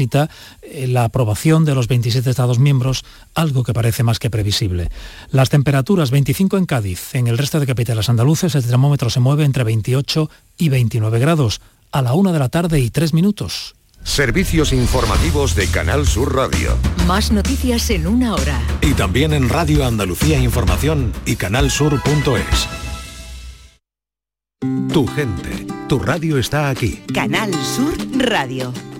necesita eh, la aprobación de los 27 Estados miembros, algo que parece más que previsible. Las temperaturas 25 en Cádiz, en el resto de capitales andaluces el termómetro se mueve entre 28 y 29 grados, a la una de la tarde y tres minutos. Servicios informativos de Canal Sur Radio. Más noticias en una hora. Y también en Radio Andalucía Información y canalsur.es. Tu gente, tu radio está aquí. Canal Sur Radio.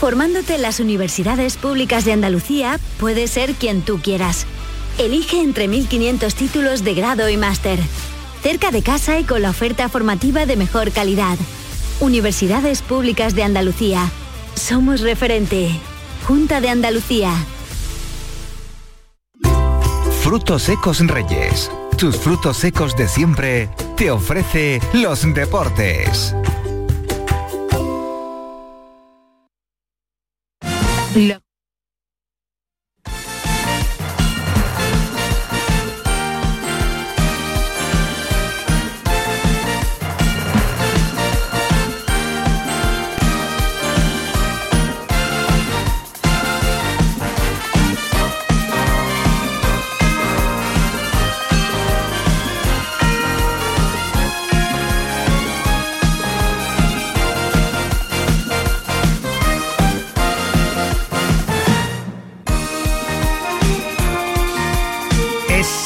Formándote en las universidades públicas de Andalucía, puedes ser quien tú quieras. Elige entre 1.500 títulos de grado y máster. Cerca de casa y con la oferta formativa de mejor calidad. Universidades Públicas de Andalucía. Somos referente. Junta de Andalucía. Frutos secos Reyes. Tus frutos secos de siempre te ofrece los deportes. La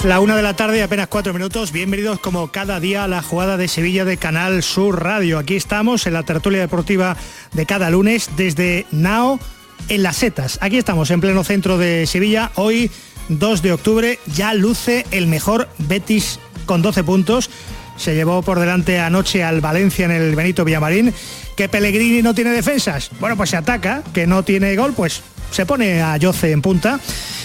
La una de la tarde, apenas cuatro minutos. Bienvenidos como cada día a la jugada de Sevilla de Canal Sur Radio. Aquí estamos en la tertulia deportiva de cada lunes desde Nao en las setas. Aquí estamos en pleno centro de Sevilla. Hoy, 2 de octubre, ya luce el mejor Betis con 12 puntos. Se llevó por delante anoche al Valencia en el Benito Villamarín. Que Pellegrini no tiene defensas. Bueno, pues se ataca, que no tiene gol, pues se pone a Yoce en punta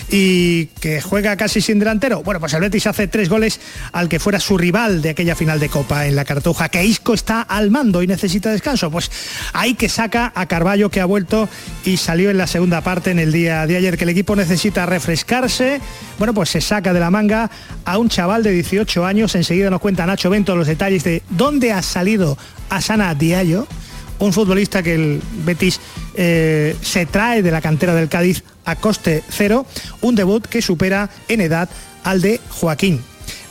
y que juega casi sin delantero. Bueno, pues el Betis hace tres goles al que fuera su rival de aquella final de Copa en la Cartuja. Que Isco está al mando y necesita descanso. Pues ahí que saca a Carballo que ha vuelto y salió en la segunda parte en el día de ayer que el equipo necesita refrescarse. Bueno, pues se saca de la manga a un chaval de 18 años. Enseguida nos cuenta Nacho Bento los detalles de dónde ha salido Asana Diallo un futbolista que el Betis eh, se trae de la cantera del Cádiz a coste cero, un debut que supera en edad al de Joaquín.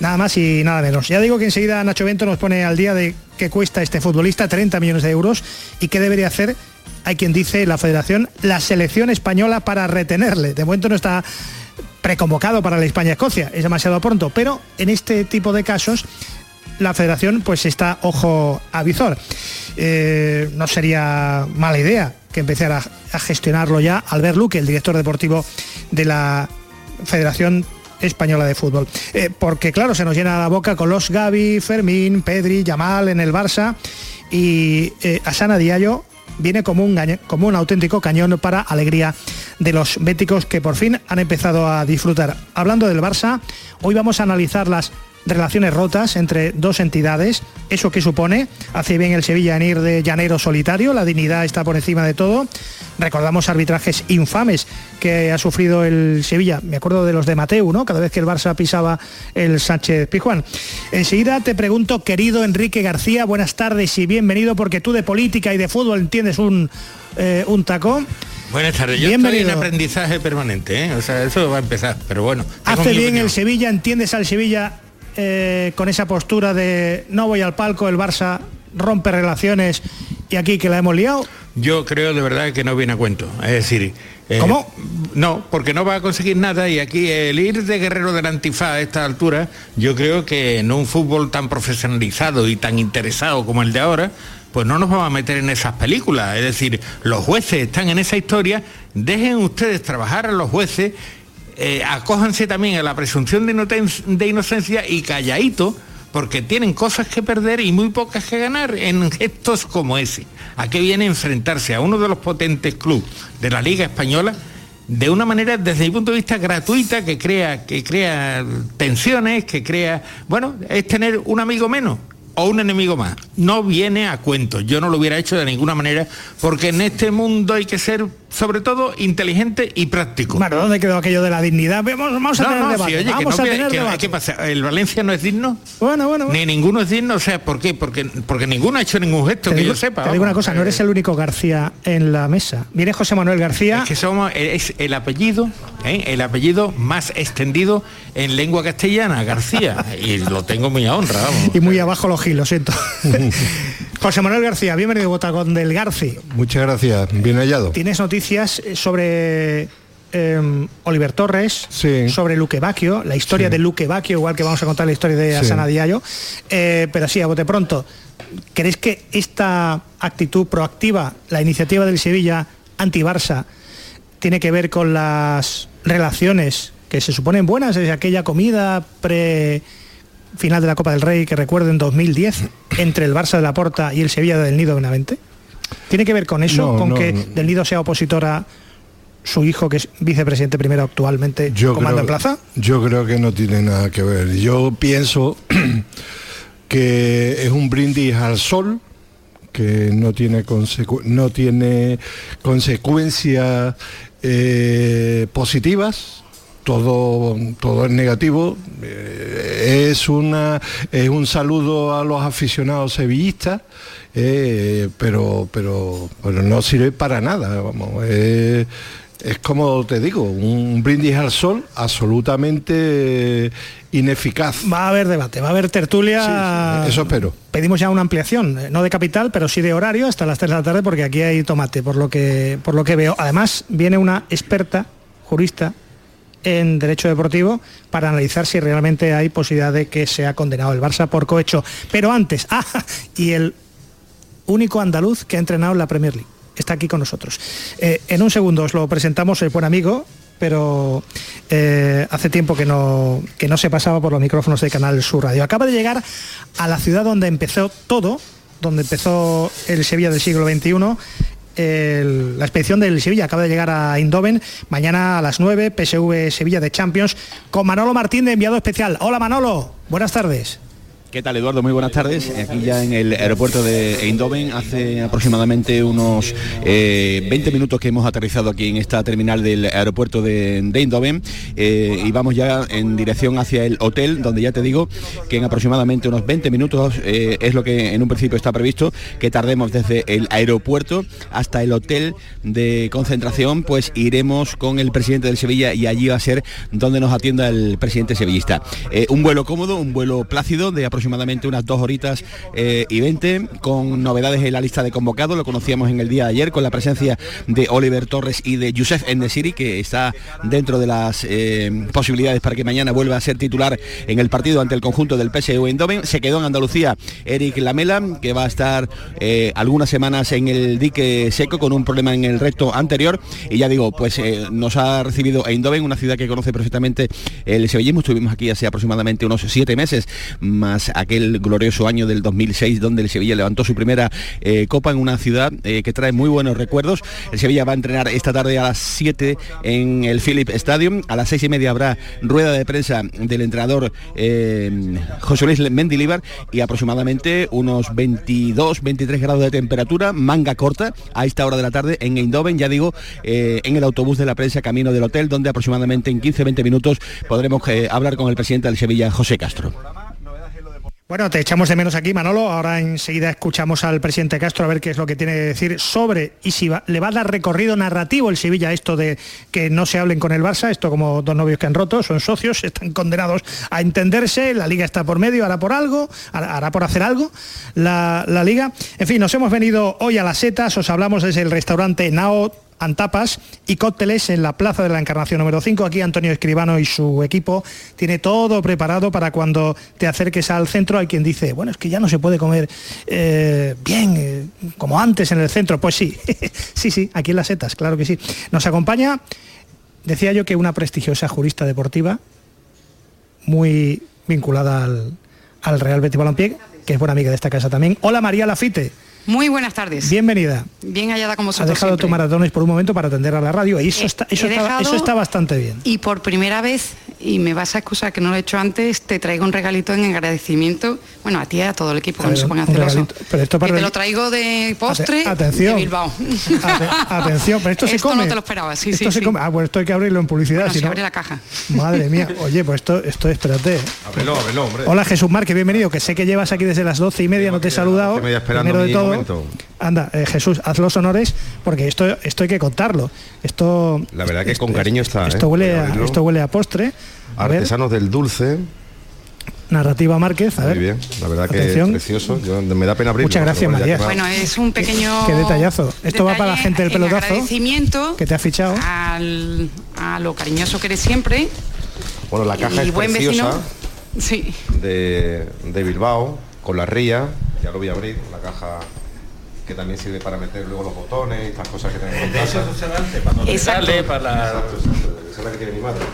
Nada más y nada menos. Ya digo que enseguida Nacho Bento nos pone al día de qué cuesta este futbolista, 30 millones de euros, y qué debería hacer, hay quien dice, la federación, la selección española para retenerle. De momento no está preconvocado para la España-Escocia, es demasiado pronto, pero en este tipo de casos la federación pues está ojo a visor. Eh, no sería mala idea que empezara a gestionarlo ya Albert Luque, el director deportivo de la Federación Española de Fútbol. Eh, porque claro, se nos llena la boca con los Gaby, Fermín, Pedri, Yamal en el Barça y eh, Asana Diallo viene como un, como un auténtico cañón para alegría de los béticos que por fin han empezado a disfrutar. Hablando del Barça, hoy vamos a analizar las relaciones rotas entre dos entidades. ¿Eso qué supone? Hace bien el Sevilla en ir de llanero solitario, la dignidad está por encima de todo. Recordamos arbitrajes infames que ha sufrido el Sevilla. Me acuerdo de los de Mateu, ¿no? Cada vez que el Barça pisaba el Sánchez Pijuán. Enseguida te pregunto, querido Enrique García, buenas tardes y bienvenido porque tú de política y de fútbol entiendes un, eh, un tacón. Buenas tardes, yo estoy en aprendizaje permanente, ¿eh? o sea, eso va a empezar, pero bueno. Hace bien el Sevilla, entiendes al Sevilla eh, con esa postura de no voy al palco, el Barça rompe relaciones y aquí que la hemos liado? Yo creo de verdad que no viene a cuento. Es decir, eh, ¿Cómo? No, porque no va a conseguir nada y aquí el ir de guerrero del antifaz a esta altura, yo creo que en un fútbol tan profesionalizado y tan interesado como el de ahora, pues no nos vamos a meter en esas películas. Es decir, los jueces están en esa historia, dejen ustedes trabajar a los jueces, eh, acójanse también a la presunción de, inocencia y calladito, porque tienen cosas que perder y muy pocas que ganar en gestos como ese. ¿A qué viene enfrentarse a uno de los potentes clubes de la Liga Española de una manera desde mi punto de vista gratuita que crea que crea tensiones que crea bueno es tener un amigo menos o un enemigo más. No viene a cuento. Yo no lo hubiera hecho de ninguna manera porque en este mundo hay que ser sobre todo inteligente y práctico. Bueno, ¿dónde quedó aquello de la dignidad? Vamos, vamos a tener debate. vamos a tener debate. ¿Qué pasa? ¿El Valencia no es digno? Bueno, bueno, Ni ninguno es digno, o sea, ¿por qué? Porque, porque ninguno ha hecho ningún gesto que yo sepa. Te digo una cosa, no eres el único García en la mesa. Viene José Manuel García. Es que somos, es el apellido, ¿eh? el apellido más extendido en lengua castellana, García. y lo tengo muy a honra, vamos. Y muy abajo los gilos, siento. José Manuel García, bienvenido a Botagón del Garci. Muchas gracias, bien hallado. Tienes noticias sobre em, Oliver Torres, sobre Luque Bacchio, la historia de Luque Bacchio, igual que vamos a contar la historia de Asana Diallo. Eh, pero sí, a bote pronto, ¿crees que esta actitud proactiva, la iniciativa del Sevilla anti-Barça, tiene que ver con las relaciones que se suponen buenas desde aquella comida pre final de la Copa del Rey que recuerdo en 2010 entre el Barça de la Porta y el Sevilla del Nido Benavente? ¿Tiene que ver con eso? ¿Con que Del Nido sea opositora su hijo, que es vicepresidente primero actualmente, yo comando en plaza? Yo creo que no tiene nada que ver. Yo pienso que es un brindis al sol que no tiene, no tiene consecuencias eh, positivas todo, todo es negativo. Eh, es, una, es un saludo a los aficionados sevillistas, eh, pero, pero, pero no sirve para nada. Vamos, es como te digo, un brindis al sol absolutamente ineficaz. Va a haber debate, va a haber tertulia. eso espero. Pedimos ya una ampliación, eh, no de capital, pero sí de horario hasta las 3 de la tarde, porque aquí hay tomate, por lo que, por lo que veo. Además, viene una experta jurista en derecho deportivo para analizar si realmente hay posibilidad de que sea condenado el Barça por cohecho. Pero antes, ah, y el único andaluz que ha entrenado en la Premier League. Está aquí con nosotros. Eh, en un segundo os lo presentamos, el buen amigo, pero eh, hace tiempo que no, que no se pasaba por los micrófonos de Canal Sur Radio. Acaba de llegar a la ciudad donde empezó todo, donde empezó el Sevilla del siglo XXI la expedición del Sevilla acaba de llegar a Indoven. Mañana a las 9, PSV Sevilla de Champions, con Manolo Martín de enviado especial. Hola Manolo, buenas tardes. ¿Qué tal Eduardo? Muy buenas tardes. Aquí ya en el aeropuerto de Eindhoven, hace aproximadamente unos 20 eh, minutos que hemos aterrizado aquí en esta terminal del aeropuerto de, Eindhoven eh, y vamos ya en dirección hacia el hotel, donde ya te digo que en aproximadamente unos 20 minutos eh, es lo que en un principio está previsto, que tardemos desde el aeropuerto hasta el hotel de concentración, pues iremos con el presidente del Sevilla y allí va a ser donde nos atienda el presidente sevillista. un vuelo cómodo, un vuelo plácido de aproximadamente aproximadamente unas dos horitas eh, y 20, con novedades en la lista de convocados, lo conocíamos en el día de ayer, con la presencia de Oliver Torres y de Youssef Enesiri, que está dentro de las eh, posibilidades para que mañana vuelva a ser titular en el partido ante el conjunto del PSV Eindhoven. Se quedó en Andalucía Eric Lamela, que va a estar eh, algunas semanas en el dique seco con un problema en el recto anterior. Y ya digo, pues nos ha recibido Eindhoven, una ciudad que conoce perfectamente el sevillismo. Estuvimos aquí hace aproximadamente unos siete meses, más aquel glorioso año del 2006 donde el Sevilla levantó su primera eh, copa en una ciudad eh, que trae muy buenos recuerdos. El Sevilla va a entrenar esta tarde a las 7 en el Philip Stadium. A las 6 y media habrá rueda de prensa del entrenador eh, José Luis Mendilibar y aproximadamente unos 22, 23 grados de temperatura, manga corta a esta hora de la tarde en Eindhoven, ya digo, en el autobús de la prensa camino del hotel, donde aproximadamente en 15-20 minutos podremos hablar con el presidente del Sevilla, José Castro. Bueno, te echamos de menos aquí, Manolo. Ahora enseguida escuchamos al presidente Castro a ver qué es lo que tiene que decir sobre y si le va a dar recorrido narrativo el Sevilla esto de que no se hablen con el Barça, esto como dos novios que han roto, son socios, están condenados a entenderse, la liga está por medio, hará por algo, hará por hacer algo la, la liga. En fin, nos hemos venido hoy a las setas, os hablamos desde el restaurante Nao antapas y cócteles en la Plaza de la Encarnación número 5. Aquí Antonio Escribano y su equipo tiene todo preparado para cuando te acerques al centro. Hay quien dice, bueno, es que ya no se puede comer eh, bien, eh, como antes en el centro. Pues sí, sí, sí, aquí en las setas, claro que sí. Nos acompaña, decía yo que una prestigiosa jurista deportiva, muy vinculada al, Real Betis Balompié, que es buena amiga de esta casa también. Hola María Lafite. Muy buenas tardes. Bienvenida. Bien hallada como Ha vosotros dejado siempre. tus maratones por un momento para atender a la radio y eso, Eh, está, eso, he está, dejado- eso está bastante bien. Y por primera vez, y me vas a excusar que no lo he hecho antes, te traigo un regalito en agradecimiento, bueno, a ti y a todo el equipo, que no se pongan celosos. Pero esto para Que te lo traigo de postre Ate- atención. de Bilbao. Ate- atención, pero esto se come. no te lo esperaba, sí, esto sí, se sí. come. Ah, pues esto hay que abrirlo en publicidad. Bueno, si se no- abre la caja. Madre mía, oye, pues esto, esto espérate. Ábrelo, ábrelo, hombre. Hola Jesús Marque, bienvenido, que sé que llevas aquí desde las doce y media, no te he saludado. Primero de todo, momento. Anda, eh, Jesús, haz los honores, porque esto, esto hay que contarlo. Esto, La verdad que con cariño está. esto ¿eh? huele a esto huele a postre. A ver, Artesanos del dulce. narrativa Márquez, a Muy ver. bien. La verdad que Atención. es precioso. Yo- me da pena abrirlo. Muchas gracias, María. Bueno, es un pequeño Qué detallazo. Esto va para la gente del pelotazo agradecimiento que te ha fichado. al- a lo cariñoso que eres siempre Bueno, la caja y es buen preciosa vecino. Sí. de, de Bilbao, con la ría. Ya lo voy a abrir. La caja que también sirve para meter luego los botones y estas cosas que tenemos en casa. Exacto. Exacto, exacto. Esa es la que tiene mi madre.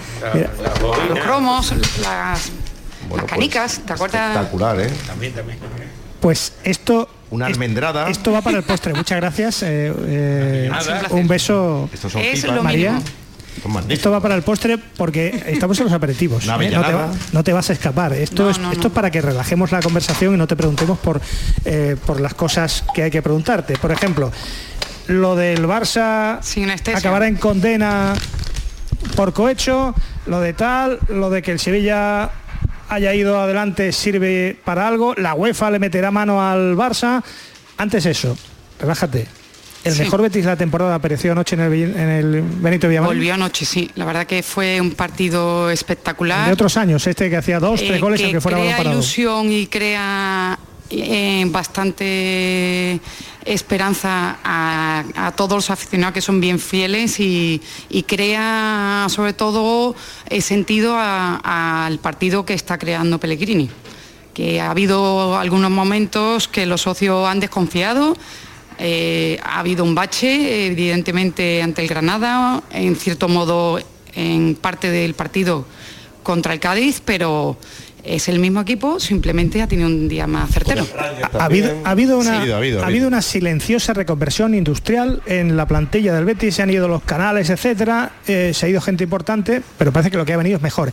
Los cromos, las, Bueno, las canicas, ¿te acuerdas? Espectacular, ¿eh? Pues esto. Una almendrada. Esto va para el postre. Muchas gracias. eh, eh, un beso. Estos son Es pipas. lo María. mínimo. Magníficos. Esto va para el postre porque estamos en los aperitivos. ¿eh? no, te, avellanada. va- no te vas a escapar. Esto, No, es, no, esto no. es para que relajemos la conversación y no te preguntemos por, eh, por las cosas que hay que preguntarte. Por ejemplo, lo del Barça Sin acabará en condena por cohecho, lo de tal, lo de que el Sevilla haya ido adelante sirve para algo, la UEFA le meterá mano al Barça. Antes eso, relájate. El Sí. mejor Betis de la temporada apareció anoche en el, Vill- en el Benito Villamarín. Volvió anoche, sí. La verdad que fue un partido espectacular. De otros años, este que hacía dos, tres eh, goles que aunque fuera crea parado. ilusión y crea eh, bastante esperanza a, a todos los aficionados que son bien fieles y, y crea sobre todo eh, sentido al partido que está creando Pellegrini que ha habido algunos momentos que los socios han desconfiado eh, ha habido un bache, evidentemente, ante el Granada, en cierto modo en parte del partido contra el Cádiz, pero es el mismo equipo, simplemente ha tenido un día más certero. Ha habido, ha habido una, Sí, ha habido, ha habido, ha ha habido. habido una silenciosa reconversión industrial en la plantilla del Betis, se han ido los canales, etcétera, eh, se ha ido gente importante, pero parece que lo que ha venido es mejor.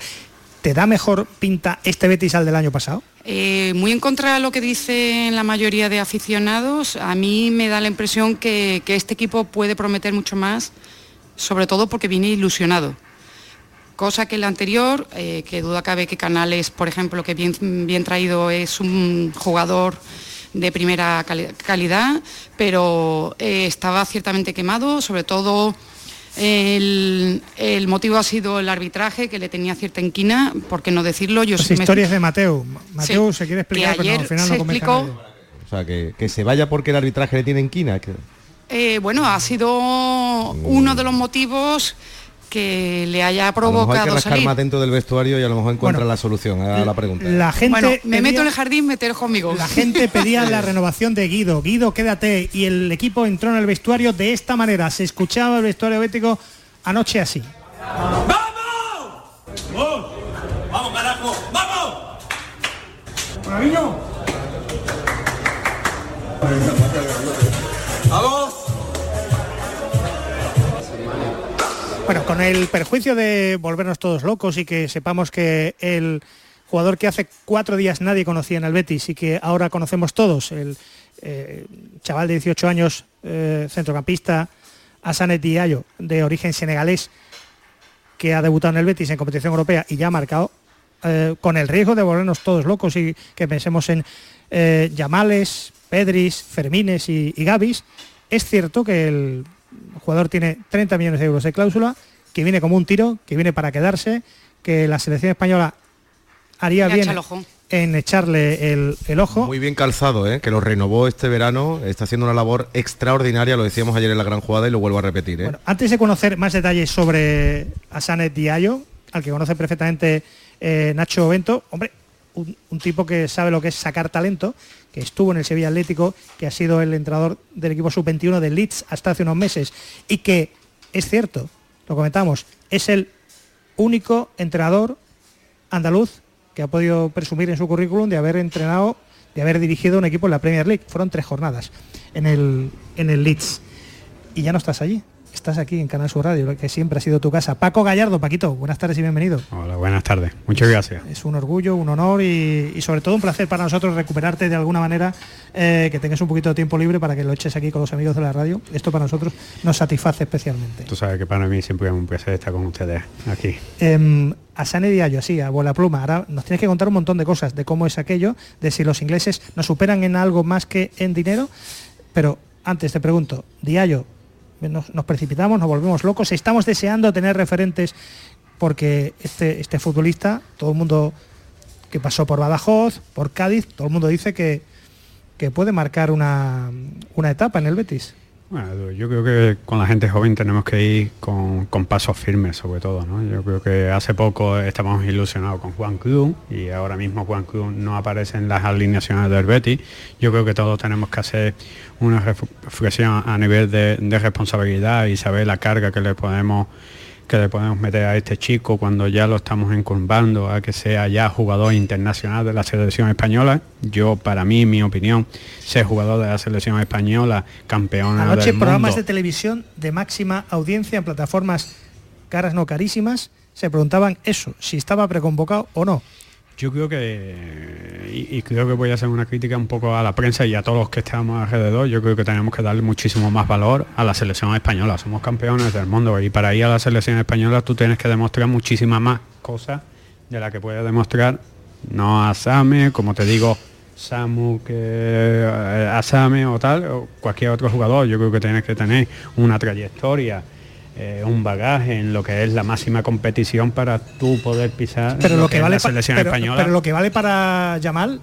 ¿Te da mejor pinta este Betis al del año pasado? Eh, muy en contra de lo que dicen la mayoría de aficionados, a mí me da la impresión que, que este equipo puede prometer mucho más, sobre todo porque viene ilusionado. Cosa que el anterior, eh, que duda cabe que Canales, por ejemplo, que bien, bien traído es un jugador de primera cali- calidad, pero eh, estaba ciertamente quemado, sobre todo el, el motivo ha sido el arbitraje, que le tenía cierta inquina, por qué no decirlo. Yo Las sí me- historias de Mateo. Mateo Sí, se quiere que explicar, pero no, ayer al final se no explicó. O sea, que, que se vaya porque el arbitraje le tiene inquina. Que... Eh, bueno, ha sido uno de los motivos que le haya A lo mejor hay que provocado rascar salir. más dentro del vestuario y a lo mejor encuentra Bueno, la solución a la pregunta. La gente Bueno, me pedía- meto en el jardín, meter conmigo. La gente pedía la renovación de Guido. Guido, quédate. Y el equipo entró en el vestuario de esta manera. Se escuchaba el vestuario bético anoche así. ¡Vamos, carajo! ¡Vamos! ¡Vamos! Bueno, con el perjuicio de volvernos todos locos y que sepamos que el jugador que hace cuatro días nadie conocía en el Betis y que ahora conocemos todos, el eh, chaval de 18 años, eh, centrocampista, Asanet Diallo, de origen senegalés, que ha debutado en el Betis en competición europea y ya ha marcado, eh, con el riesgo de volvernos todos locos y que pensemos en Yamales, Pedris, Fermines y, y es cierto que el jugador tiene 30 millones de euros de cláusula, que viene como un tiro, que viene para quedarse, que la selección española haría bien el en echarle el, el ojo. Muy bien calzado, ¿eh? que lo renovó este verano, está haciendo una labor extraordinaria, lo decíamos ayer en la gran jugada y lo vuelvo a repetir. ¿eh? Bueno, antes de conocer más detalles sobre Asanet Diallo, al que conoce perfectamente eh, Nacho Bento, hombre, un, tipo que sabe lo que es sacar talento, que estuvo en el Sevilla Atlético, que ha sido el entrenador del equipo sub-21 del Leeds hasta hace unos meses y que, es cierto, lo comentamos, es el único entrenador andaluz que ha podido presumir en su currículum de haber entrenado, de haber dirigido un equipo en la Premier League. Fueron tres jornadas. en el, en el Leeds. Y ya no estás allí estás aquí en Canal Sur Radio, que siempre ha sido tu casa. Paco Gallardo, Paquito, buenas tardes y bienvenido. Hola, buenas tardes. Muchas gracias. Es un orgullo, un honor y, sobre todo un placer para nosotros recuperarte de alguna manera, eh, que tengas un poquito de tiempo libre para que lo eches aquí con los amigos de la radio. Esto para nosotros nos satisface especialmente. Tú sabes que para mí siempre es un placer estar con ustedes aquí. Eh, a Sane Diallo, así, a bola pluma. Ahora nos tienes que contar un montón de cosas, de cómo es aquello, de si los ingleses nos superan en algo más que en dinero. Pero antes te pregunto, Diallo, nos, precipitamos, nos volvemos locos, estamos deseando tener referentes porque este, este futbolista, todo el mundo que pasó por Badajoz, por Cádiz, todo el mundo dice que, que puede marcar una, una etapa en el Betis. Bueno, yo creo que con la gente joven tenemos que ir con, pasos firmes sobre todo. ¿no? Yo creo que hace poco estamos ilusionados con Juan Cruz y ahora mismo Juan Cruz no aparece en las alineaciones del Betis. Yo creo que todos tenemos que hacer una reflexión a nivel de, de responsabilidad y saber la carga que le podemos que le podemos meter a este chico cuando ya lo estamos encumbando a que sea ya jugador internacional de la selección española. Yo, para mí, mi opinión, ser jugador de la selección española, campeón Anoche programas de televisión de máxima audiencia en plataformas caras no carísimas se preguntaban eso, si estaba preconvocado o no. Yo creo que, y, creo que voy a hacer una crítica un poco a la prensa y a todos los que estamos alrededor, yo creo que tenemos que darle muchísimo más valor a la selección española. Somos campeones del mundo y para ir a la selección española tú tienes que demostrar muchísimas más cosas de las que puedes demostrar, no a Same, como te digo, Samu que eh, a Same o tal, o cualquier otro jugador. Yo creo que tienes que tener una trayectoria eh, un bagaje en lo que es la máxima competición para tú poder pisar pero lo, que, vale la selección española. Pero lo que vale para Yamal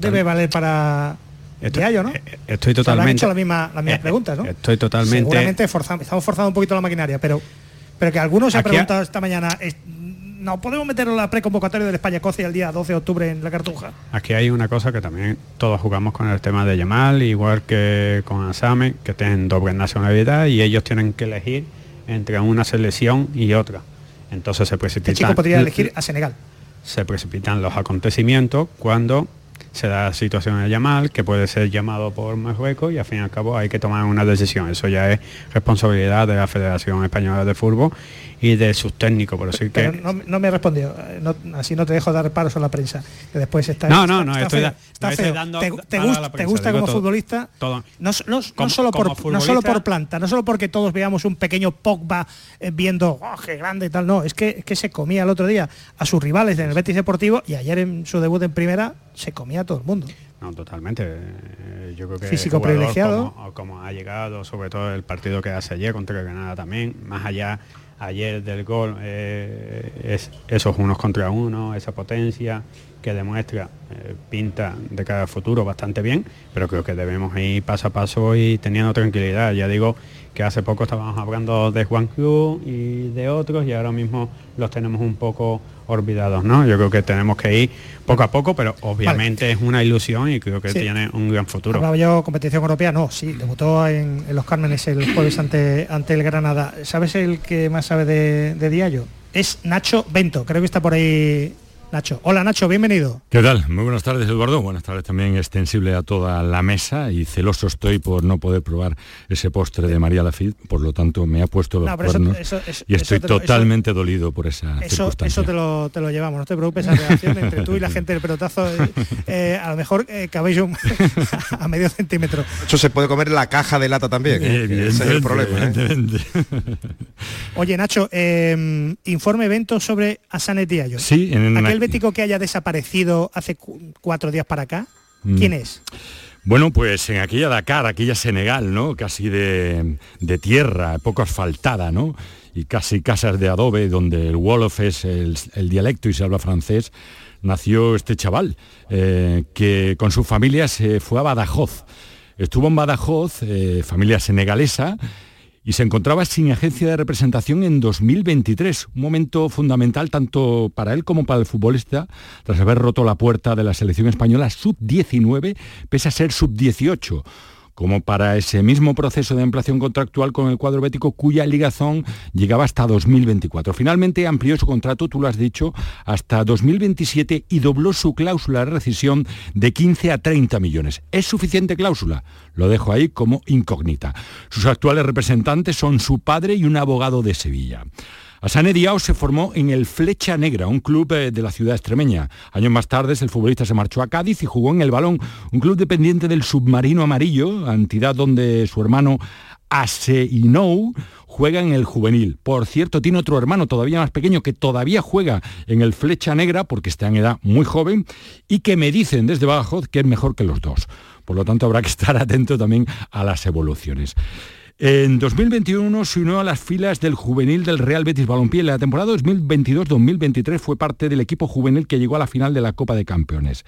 debe valer para estoy, ¿no? Eh, estoy totalmente. hecho la misma, las mismas eh, preguntas, ¿no? Estoy totalmente. Seguramente estamos forzando un poquito la maquinaria, pero pero que algunos se ha preguntado esta mañana no podemos meter la preconvocatoria del España-Escocia el día 12 de octubre en la Cartuja. Aquí hay una cosa que también todos jugamos con el tema de Yamal, igual que con Asame, que tienen doble nacionalidad y ellos tienen que elegir entre una selección y otra. Entonces se precipitan... Este chico podría elegir a Senegal. Se precipitan los acontecimientos cuando se da la situación de Yamal, que puede ser llamado por Marruecos y al fin y al cabo hay que tomar una decisión. Eso ya es responsabilidad de la Federación Española de Fútbol y de sus técnicos. Por decir que... No, no, me respondió, no, así no te dejo dar paros a la prensa, que después está... No, no, no, estoy, Dando ¿Te, te, gusta, como futbolista? Todo. No, solo por, no solo por planta, no solo porque todos veamos un pequeño Pogba eh, viendo, oh, qué grande y tal, no, es que, es que se comía el otro día a sus rivales en el Betis Deportivo y ayer en su debut en primera se comía a todo el mundo. No, totalmente. Eh, yo creo que físico privilegiado. Como, como, ha llegado, sobre todo el partido que hace ayer contra Granada también, más allá ayer del gol, eh, es esos unos contra uno, esa potencia que demuestra eh, pinta de cada futuro bastante bien, pero creo que debemos ir paso a paso y teniendo tranquilidad. Ya digo que hace poco estábamos hablando de Juan Cruz y de otros y ahora mismo los tenemos un poco olvidados, ¿no? Yo creo que tenemos que ir poco a poco, pero obviamente es una ilusión y creo que tiene un gran futuro. Hablaba yo competición europea, no, sí, debutó en, en, los Cármenes el jueves ante, ante el Granada. ¿Sabes el que más sabe de, de Diallo? Es Nacho Bento, creo que está por ahí Nacho. Hola Nacho, bienvenido. ¿Qué tal? Muy buenas tardes Eduardo. Buenas tardes también extensible a toda la mesa y celoso estoy por no poder probar ese postre de María Lafitte, por lo tanto me ha puesto los cuernos y estoy totalmente dolido por esa circunstancia. Eso te lo, te lo, llevamos, no te preocupes, esa relación entre tú y la gente del pelotazo, eh, eh, a lo mejor eh, cabello a medio centímetro. Eso se puede comer en la caja de lata también, ese es el problema. Oye Nacho, informe evento sobre Asanet Diallo. Sí, en Aquel que haya desaparecido hace cuatro días para acá? Mm. ¿Quién es? Bueno, pues en aquella Dakar, aquella Senegal, ¿no? Casi de, tierra, poco asfaltada, ¿no? Y casi casas de adobe, donde el Wolof es el, dialecto y se habla francés, nació este chaval, eh, que con su familia se fue a Badajoz. Estuvo en Badajoz, eh, familia senegalesa, y se encontraba sin agencia de representación en 2023, un momento fundamental tanto para él como para el futbolista, tras haber roto la puerta de la selección española sub-19, pese a ser sub-18 como para ese mismo proceso de ampliación contractual con el cuadro bético cuya ligazón llegaba hasta 2024. Finalmente amplió su contrato, tú lo has dicho, hasta 2027 y dobló su cláusula de rescisión de 15 a 30 millones. ¿Es suficiente cláusula? Lo dejo ahí como incógnita. Sus actuales representantes son su padre y un abogado de Sevilla. Asane Diao se formó en el Flecha Negra, un club eh, de la ciudad extremeña. Años más tarde, el futbolista se marchó a Cádiz y jugó en el Balón, un club dependiente del Submarino Amarillo, entidad donde su hermano Aseinou juega en el juvenil. Por cierto, tiene otro hermano todavía más pequeño que todavía juega en el Flecha Negra, porque está en edad muy joven, y que me dicen desde abajo que es mejor que los dos. Por lo tanto, habrá que estar atento también a las evoluciones. En 2021 se unió a las filas del juvenil del Real Betis Balompié. En la temporada 2022-2023 fue parte del equipo juvenil que llegó a la final de la Copa de Campeones.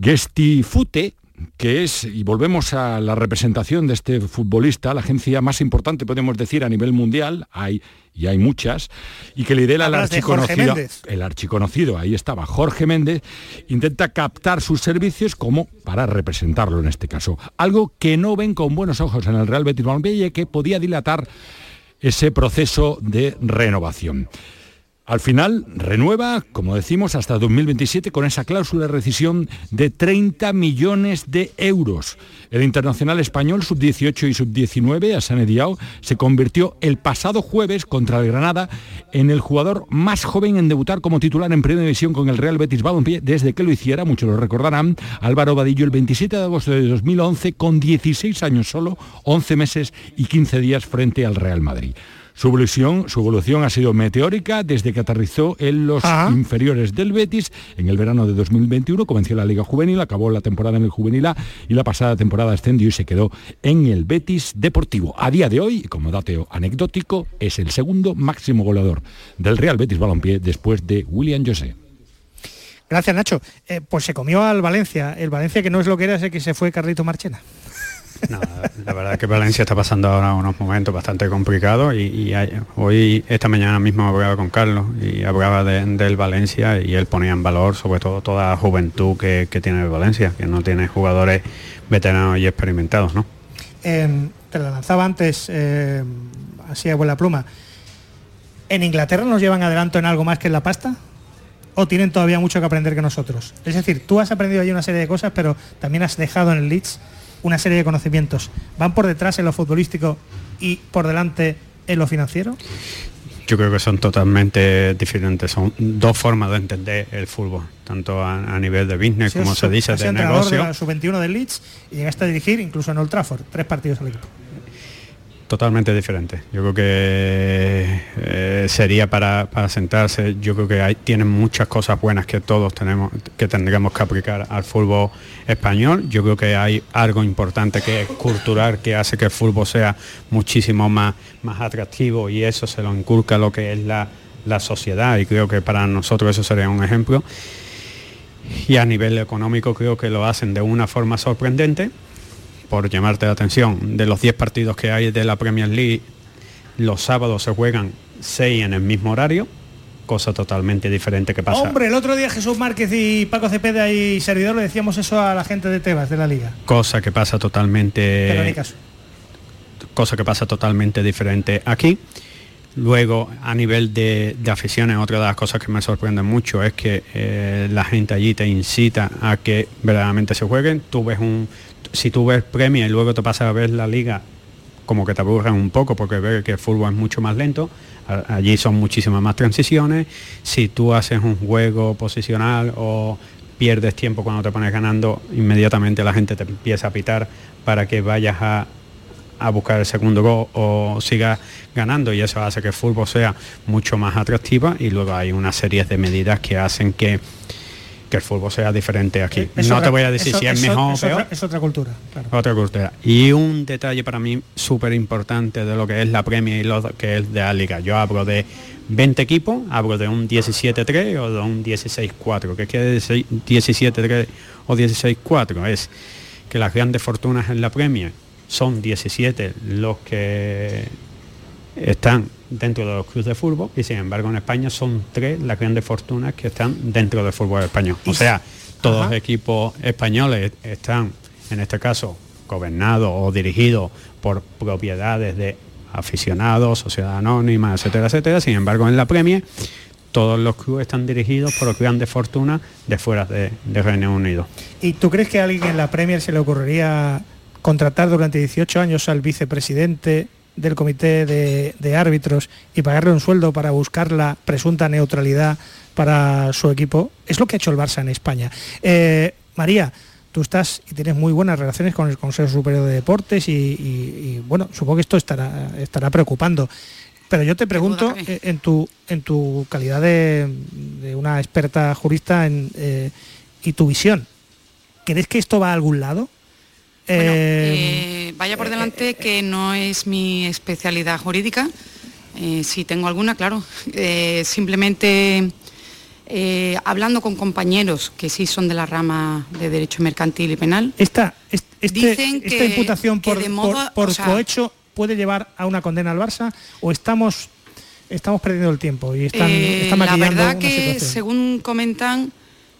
Gestifute, que es, y volvemos a la representación de este futbolista, la agencia más importante, podemos decir, a nivel mundial, hay, y hay muchas, y que lidera el archiconocido, el archiconocido, ahí estaba, Jorge Méndez, intenta captar sus servicios como para representarlo en este caso. Algo que no ven con buenos ojos en el Real Betis Balompié y que podía dilatar ese proceso de renovación. Al final renueva, como decimos, hasta 2027 con esa cláusula de rescisión de 30 millones de euros. El internacional español sub-18 y sub-19, Asane Diao, se convirtió el pasado jueves contra el Granada en el jugador más joven en debutar como titular en primera división con el Real Betis Balompié desde que lo hiciera, muchos lo recordarán, Álvaro Vadillo el 27 de agosto de 2011 con 16 años solo, 11 meses y 15 días frente al Real Madrid. Su evolución, su evolución ha sido meteórica desde que aterrizó en los inferiores del Betis en el verano de 2021, comenzó la Liga Juvenil, acabó la temporada en el Juvenil A y la pasada temporada ascendió y se quedó en el Betis Deportivo. A día de hoy, como dato anecdótico, es el segundo máximo goleador del Real Betis Balompié después de William José. Gracias, Nacho. Eh, pues se comió al Valencia. El Valencia que no es lo que era, ese que se fue Carrito Marchena. La verdad es que Valencia está pasando ahora unos momentos bastante complicados y, hoy, esta mañana mismo hablaba con Carlos y hablaba del Valencia y él ponía en valor sobre todo toda la juventud que, tiene el Valencia, que no tiene jugadores veteranos y experimentados, ¿no? Em, te la lanzaba antes, em, así a buena pluma. ¿En Inglaterra nos llevan adelanto en algo más que en la pasta? ¿O tienen todavía mucho que aprender que nosotros? Es decir, tú has aprendido allí una serie de cosas, pero también has dejado en el Leeds una serie de conocimientos. ¿Van por detrás en lo futbolístico y por delante en lo financiero? Yo creo que son totalmente diferentes, son dos formas de entender el fútbol, tanto a, nivel de business, como se dice, de negocio. De sub-21 del Leeds y llegaste a dirigir incluso en Old Trafford, tres partidos al equipo totalmente diferente. Yo creo que eh, sería para, sentarse, yo creo que hay, tienen muchas cosas buenas que todos tenemos, que tendríamos que aplicar al fútbol español. Yo creo que hay algo importante que es cultural, que hace que el fútbol sea muchísimo más, más atractivo y eso se lo inculca lo que es la, la sociedad y creo que para nosotros eso sería un ejemplo. Y a nivel económico creo que lo hacen de una forma sorprendente por llamarte la atención, de los 10 partidos que hay de la Premier League, los sábados se juegan 6 en el mismo horario, cosa totalmente diferente que pasa. Hombre, el otro día Jesús Márquez y Paco Cepeda y Servidor le decíamos eso a la gente de Tebas, de la liga. Cosa que pasa totalmente... Cosa que pasa totalmente diferente aquí. Luego, a nivel de, aficiones, otra de las cosas que me sorprende mucho es que eh, la gente allí te incita a que verdaderamente se jueguen. Tú ves un, si tú ves Premier y luego te pasas a ver la liga, como que te aburren un poco porque ves que el fútbol es mucho más lento. Allí son muchísimas más transiciones. Si tú haces un juego posicional o pierdes tiempo cuando te pones ganando, inmediatamente la gente te empieza a pitar para que vayas a, a buscar el segundo gol o sigas ganando y eso hace que el fútbol sea mucho más atractiva y luego hay una serie de medidas que hacen que que el fútbol sea diferente aquí. no te voy a decir si es, mejor o peor. es otra cultura. Otra cultura. Y un detalle para mí súper importante de lo que es la Premier y lo que es de la liga. Yo hablo de 20 equipos, hablo de un 17-3 o de un 16-4. ¿Qué quiere decir 17-3 o 16-4? Es que las grandes fortunas en la Premier son 17 los que están dentro de los clubes de fútbol y sin embargo en España son tres las grandes fortunas que están dentro del fútbol español. O sea, todos los equipos españoles están, en este caso, gobernado o dirigido por propiedades de aficionados, sociedad anónima, etcétera, etcétera. Sin embargo, en la Premier todos los clubes están dirigidos por grandes fortunas de fuera de, de Reino Unido. ¿Y tú crees que a alguien en la Premier se le ocurriría contratar durante 18 años al vicepresidente del comité de, de árbitros y pagarle un sueldo para buscar la presunta neutralidad para su equipo? Es lo que ha hecho el Barça en España. Eh, María, tú estás y tienes muy buenas relaciones con el Consejo Superior de Deportes y, y- y, bueno, supongo que esto estará, estará preocupando. Pero yo te pregunto, en tu, en tu calidad de, de una experta jurista en, eh, y tu visión, ¿crees que esto va a algún lado? Eh, Eh, vaya por delante que no es mi especialidad jurídica. Eh, si tengo alguna, claro. Eh, simplemente eh, hablando con compañeros que sí son de la rama de derecho mercantil y penal. esta, este- Dicen esta que- imputación que por, de modo- por- por o sea- cohecho puede llevar a una condena al Barça o estamos estamos perdiendo el tiempo y están, Eh, están la verdad que, situación? según comentan,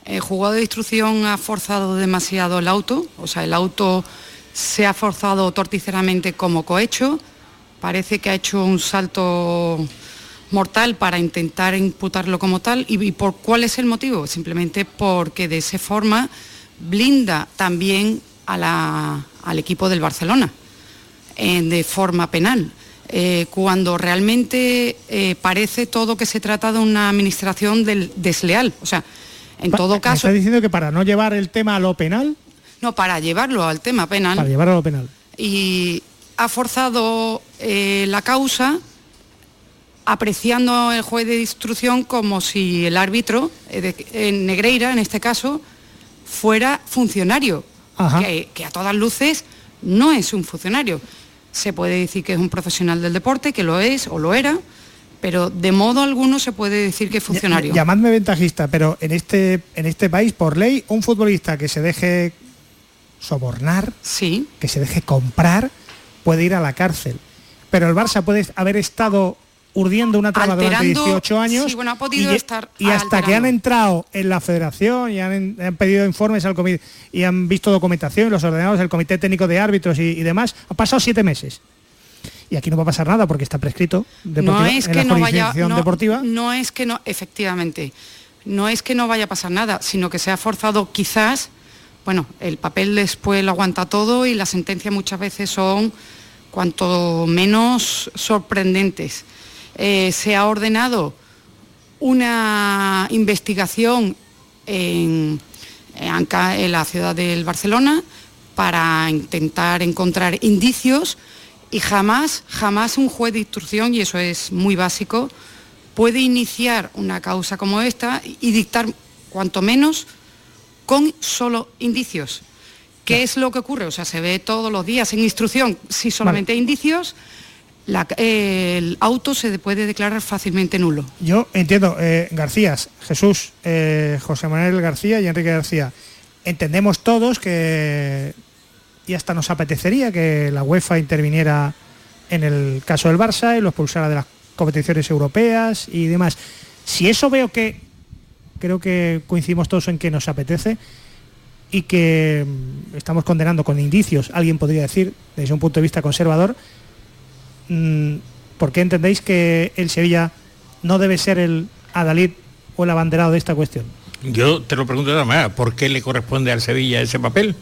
el jugador de instrucción ha forzado demasiado el auto, o sea, el auto se ha forzado torticeramente como cohecho, parece que ha hecho un salto mortal para intentar imputarlo como tal. ¿Y, por cuál es el motivo? Simplemente porque de esa forma blinda también al equipo del Barcelona eh, de forma penal. eh, cuando realmente eh, parece todo que se trata de una administración desleal. O sea, en Pa- todo ¿me caso, estás diciendo que para no llevar el tema a lo penal, no, para llevarlo al tema penal, para llevarlo a lo penal. y ha forzado eh, la causa apreciando el juez de instrucción como si el árbitro, eh, de- en Negreira en este caso, fuera funcionario, que a todas luces no es un funcionario. Se puede decir que es un profesional del deporte, que lo es o lo era, pero de modo alguno se puede decir que es funcionario. Llamadme ventajista, pero en este, en este país, por ley, un futbolista que se deje sobornar, sí. que se deje comprar, puede ir a la cárcel. Pero el Barça puede haber estado urdiendo una trama durante Alterando- 18 años sí, bueno, ha podido y, estar y hasta que han entrado en la federación y han, han pedido informes al comité y han visto documentación, los ordenados del Comité Técnico de Árbitros y, y demás, han pasado siete meses. Y aquí no va a pasar nada porque está prescrito deportiva- no es en que la no vaya no, deportiva. no es que no efectivamente no es que no vaya a pasar nada sino que se ha forzado quizás bueno el papel después lo aguanta todo y las sentencias muchas veces son cuanto menos sorprendentes Eh, se ha ordenado una investigación en, en la ciudad del Barcelona para intentar encontrar indicios y jamás, jamás un juez de instrucción, y eso es muy básico, puede iniciar una causa como esta y dictar cuanto menos con solo indicios. ¿Qué es lo que ocurre? O sea, se ve todos los días en instrucción, si solamente hay indicios, la- el auto se puede declarar fácilmente nulo. Yo entiendo, eh, García, Jesús, eh, José Manuel García y Enrique García, entendemos todos que y hasta nos apetecería que la UEFA interviniera en el caso del Barça y lo expulsara de las competiciones europeas y demás. Si eso veo que creo que coincidimos todos en que nos apetece y que mm, estamos condenando con indicios, alguien podría decir, desde un punto de vista conservador, mm, ¿por qué entendéis que el Sevilla no debe ser el adalid o el abanderado de esta cuestión? Yo te lo pregunto de otra manera, ¿por qué le corresponde al Sevilla ese papel?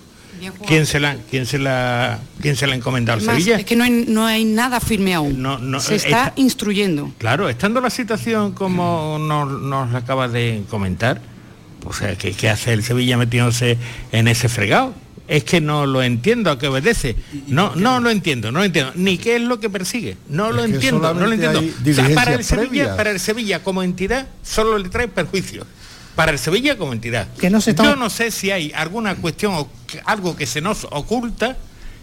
¿Quién se la, quién se la, quién se la ha encomendado al Sevilla? es que no hay, no hay nada firme aún. No, no, se está está- instruyendo. Claro, estando la situación como nos, nos la acaba de comentar, o sea, ¿qué, qué hace el Sevilla metiéndose en ese fregado? Es que no lo entiendo a qué obedece. No, no lo entiendo, no lo entiendo. Ni qué es lo que persigue. No lo entiendo, no lo entiendo. hay O sea, para el Sevilla, para el Sevilla como entidad, solo le trae perjuicio. Para el Sevilla como entidad. Que no se está- Yo no sé si hay alguna cuestión o algo que se nos oculta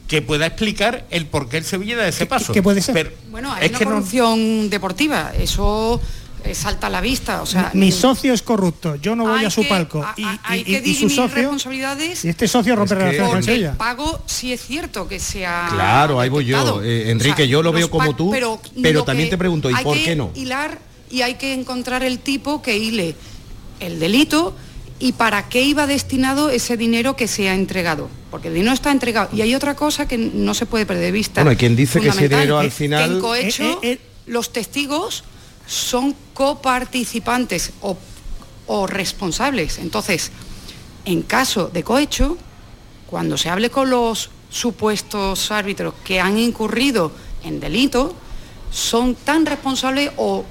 que pueda explicar el por qué el Sevilla da ese paso. qué puede ser? Pero Bueno, hay es una que no- corrupción deportiva, eso eh, salta a la vista. O sea, Mi socio es corrupto, yo no voy a su que- palco. a- Y, a- y- hay y- que y su socio, responsabilidades y este socio rompe Es que- relaciones con el Sevilla. pago sí es cierto que sea Claro, ahí voy yo. Eh, Enrique, O sea, yo lo veo como tú, pero, lo también te pregunto, ¿y hay por que qué no? hilar y hay que encontrar el tipo que hile el delito y para qué iba destinado ese dinero que se ha entregado. porque el dinero está entregado. Y hay otra cosa que no se puede perder de vista. Bueno, hay quien dice que ese dinero al que- que final- en cohecho, Eh, los testigos son coparticipantes o, o responsables. Entonces, en caso de cohecho, cuando se hable con los supuestos árbitros que han incurrido en delito, son tan responsables o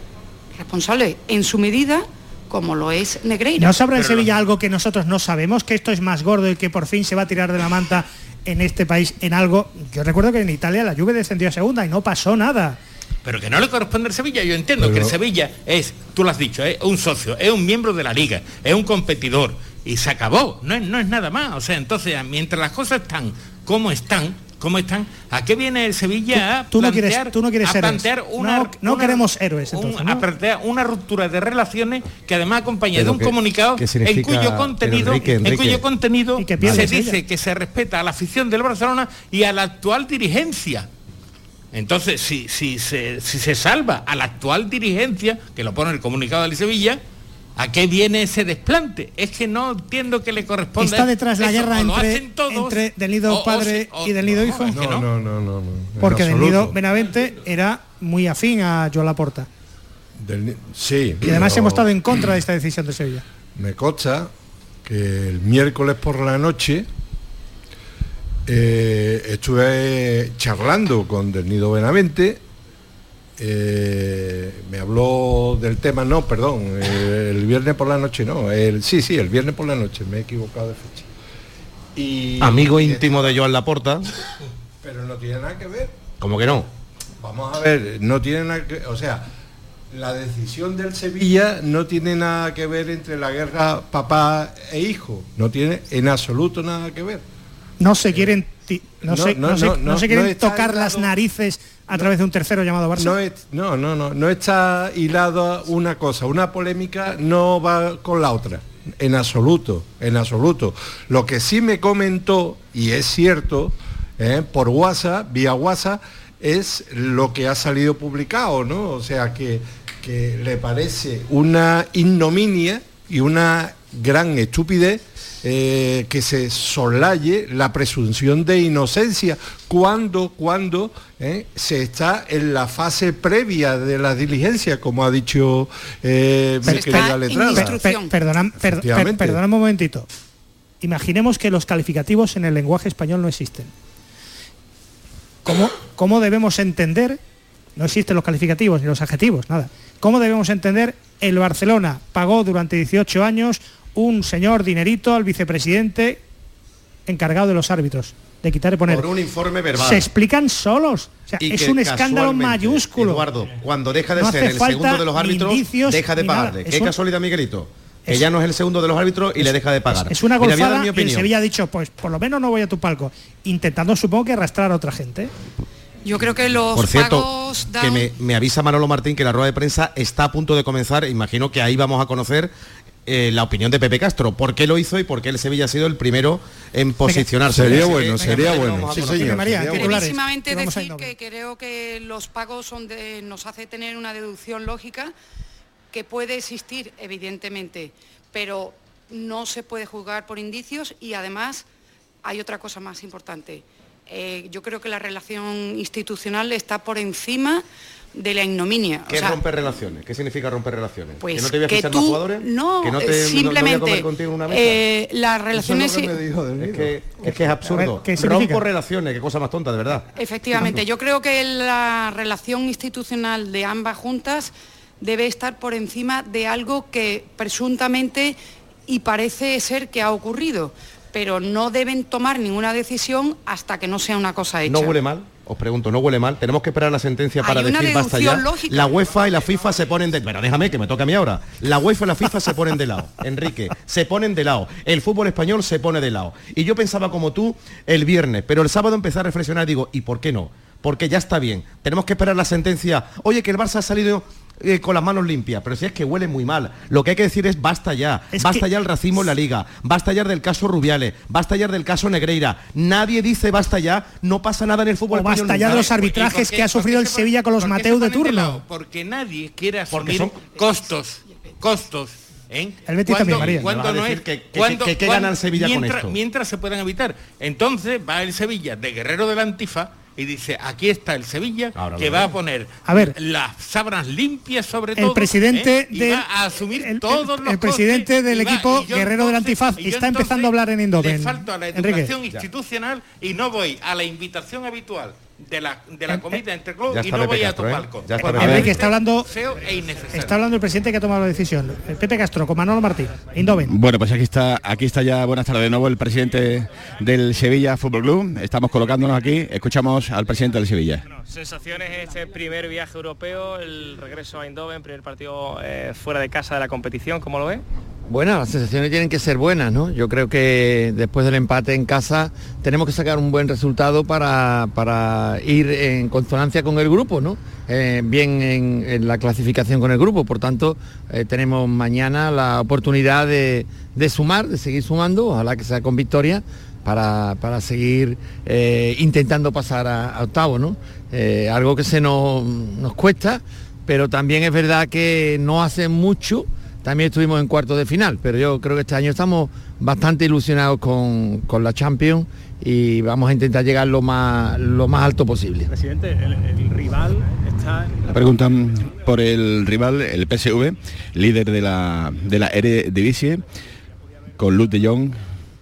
responsables en su medida como lo es Negreira. ¿No sabrá lo- Sevilla algo que nosotros no sabemos? Que esto es más gordo y que por fin se va a tirar de la manta en este país en algo. Yo recuerdo que en Italia la Juve descendió a segunda y no pasó nada. Pero que no le corresponde al Sevilla. Yo entiendo que el Sevilla es, tú lo has dicho, es un socio, es un miembro de la liga, es un competidor. Y se acabó, no es, no es nada más. O sea, entonces, mientras las cosas están como están, como están, ¿a qué viene el Sevilla a Tú no plantear, quieres, tú no quieres a héroes. plantear una, no, no una- queremos héroes un- entonces. plantear una ruptura de relaciones que además acompaña de un que- comunicado que en cuyo contenido, Enrique, en cuyo contenido que se dice que se respeta a la afición del Barcelona y a la actual dirigencia. Entonces, si, si, se, si se salva a la actual dirigencia, que lo pone el comunicado de Sevilla, ¿a qué viene ese desplante? Es que no entiendo que le corresponda. Está detrás la eso, guerra entre, todos, entre Del Nido o- o padre o- y Del Nido hijo. No, no, no, no, Porque Del. Nido Benavente era muy afín a Joan Laporta. Del sí. Y además pero hemos estado en contra de esta decisión de Sevilla. Me consta que el miércoles por la noche eh, estuve charlando con Del Nido Benavente. Eh, me habló del tema, no, perdón, eh, el viernes por la noche no, el, sí, sí, el viernes por la noche, me he equivocado de fecha. Y, Amigo íntimo de Joan Laporta. Pero no tiene nada que ver. ¿Cómo que no? Vamos a ver, no tiene nada que, o sea, la decisión del Sevilla no tiene nada que ver entre la guerra papá e hijo, no tiene en absoluto nada que ver. No se quieren, no, se, no, no se- no, se quieren tocar las narices a través de un tercero llamado Barça. No, es- no, no, no, no está hilado una cosa, una polémica no va con la otra, en absoluto, en absoluto. Lo que sí me comentó, y es cierto, eh, por WhatsApp, vía WhatsApp, es lo que ha salido publicado, ¿no? O sea, que, que le parece una ignominia y una gran estupidez eh, que se soslaye la presunción de inocencia cuando, cuando eh, se está en la fase previa de la diligencia, como ha dicho eh, mi querida letrada. Per- per- perdona, per- per- Efectivamente. perdona un momentito. Imaginemos que los calificativos en el lenguaje español no existen. ¿Cómo, cómo debemos entender? No existen los calificativos ni los adjetivos, nada. ¿Cómo debemos entender el Barcelona pagó durante 18 años un señor dinerito al vicepresidente encargado de los árbitros, de quitar y poner? Por un informe verbal. Se explican solos. O sea, Y es un escándalo mayúsculo. Eduardo, cuando deja de No ser el segundo de los árbitros, indicios deja de pagarle. Qué un- casualidad, Miguelito. Que es- ya no es el segundo de los árbitros y le deja de pagar. Es una golfada mi y el. Sevilla ha dicho, pues por lo menos no voy a tu palco, intentando supongo que arrastrar a otra gente. Yo creo que los Por cierto, pagos dan- que me, me avisa Manolo Martín que la rueda de prensa está a punto de comenzar. Imagino que ahí vamos a conocer eh, la opinión de Pepe Castro. ¿Por qué lo hizo y por qué el Sevilla ha sido el primero en posicionarse? Sería bueno, sería bueno. Sí, señor, sería bueno. Brevísimamente que vamos a decir que creo que los pagos son de- nos hace tener una deducción lógica que puede existir, evidentemente, pero no se puede juzgar por indicios y además hay otra cosa más importante. Eh, yo creo que la relación institucional está por encima de la ignominia. O ¿Qué es romper relaciones? ¿Qué significa romper relaciones? pues ¿Que no te voy a fichar tú- más jugadores? No, ¿Que no te, no- no voy a simplemente comer contigo en una mesa? eh, las Eso es relaciones... lo que me dijo del Es que, es que es absurdo. ¿qué significa? Rompo relaciones, qué cosa más tonta, de verdad. Efectivamente, yo creo que la relación institucional de ambas juntas debe estar por encima de algo que presuntamente y parece ser que ha ocurrido, pero no deben tomar ninguna decisión hasta que no sea una cosa hecha. ¿No huele mal? Os pregunto, ¿no huele mal? Tenemos que esperar la sentencia para decir basta ya. lógica. La UEFA y la FIFA se ponen de... Pero déjame que me toca a mí ahora. La UEFA y la FIFA se ponen de lado. Enrique, se ponen de lado. El fútbol español se pone de lado. Y yo pensaba como tú el viernes, pero el sábado empecé a reflexionar y digo, ¿y por qué no? Porque ya está bien. Tenemos que esperar la sentencia. Oye, que el Barça ha salido eh, con las manos limpias, pero si es que huele muy mal. Lo que hay que decir es basta ya. Es basta que- ya el racismo en la liga. Basta ya del caso Rubiales. Basta ya del caso Negreira. Nadie dice basta ya. No pasa nada en el fútbol O español basta ya de los arbitrajes que ha sufrido el Sevilla con los Mateu de turno. lado? Porque nadie quiere Porque asumir son- costos, costos ¿eh? El Betis ¿Cuándo- también, María. cuándo no es- que- que- que- que cuándo- gana el Sevilla con mientras, esto. Mientras se puedan evitar. Entonces va el Sevilla de Guerrero del Antifa y dice, aquí está el Sevilla Ahora que va a poner A ver. las sábanas limpias sobre El todo. presidente ¿eh? y de- va a asumir el- todos el- los el presidente del va- equipo Guerrero del entonces- Antifaz y está empezando a hablar en Eindhoven. Le falto a la Enrique. educación institucional y no voy a la invitación habitual de la, de la comida entre clubes Ya y no voy a ¿eh? Topalco. Pepe Enrique es está hablando feo e innecesario. Está hablando el presidente que ha tomado la decisión. Eh, Pepe Castro con Manolo Martín. Eindhoven. Bueno, pues aquí está, aquí está ya, buenas tardes de nuevo, el presidente del Sevilla Fútbol Club. Estamos colocándonos aquí, escuchamos al presidente del Sevilla. Sensaciones en este primer viaje europeo, el regreso a Eindhoven, primer partido eh, fuera de casa de la competición, ¿cómo lo ves? Bueno, las sensaciones tienen que ser buenas, ¿no? Yo creo que después del empate en casa tenemos que sacar un buen resultado para, para ir en consonancia con el grupo, ¿no? Eh, bien en, la clasificación con el grupo. Por tanto, eh, tenemos mañana la oportunidad de, sumar, de seguir sumando, ojalá que sea con victoria, para, para seguir eh, intentando pasar a, a octavo, ¿no? Algo que se nos, nos cuesta, pero también es verdad que no hace mucho también estuvimos en cuartos de final, pero yo creo que este año estamos bastante ilusionados con, con la Champions y vamos a intentar llegar lo más, lo más alto posible. Presidente, el, el rival está... La preguntan por el rival, el PSV, líder de la, de la Eredivisie, con Luz de Jong.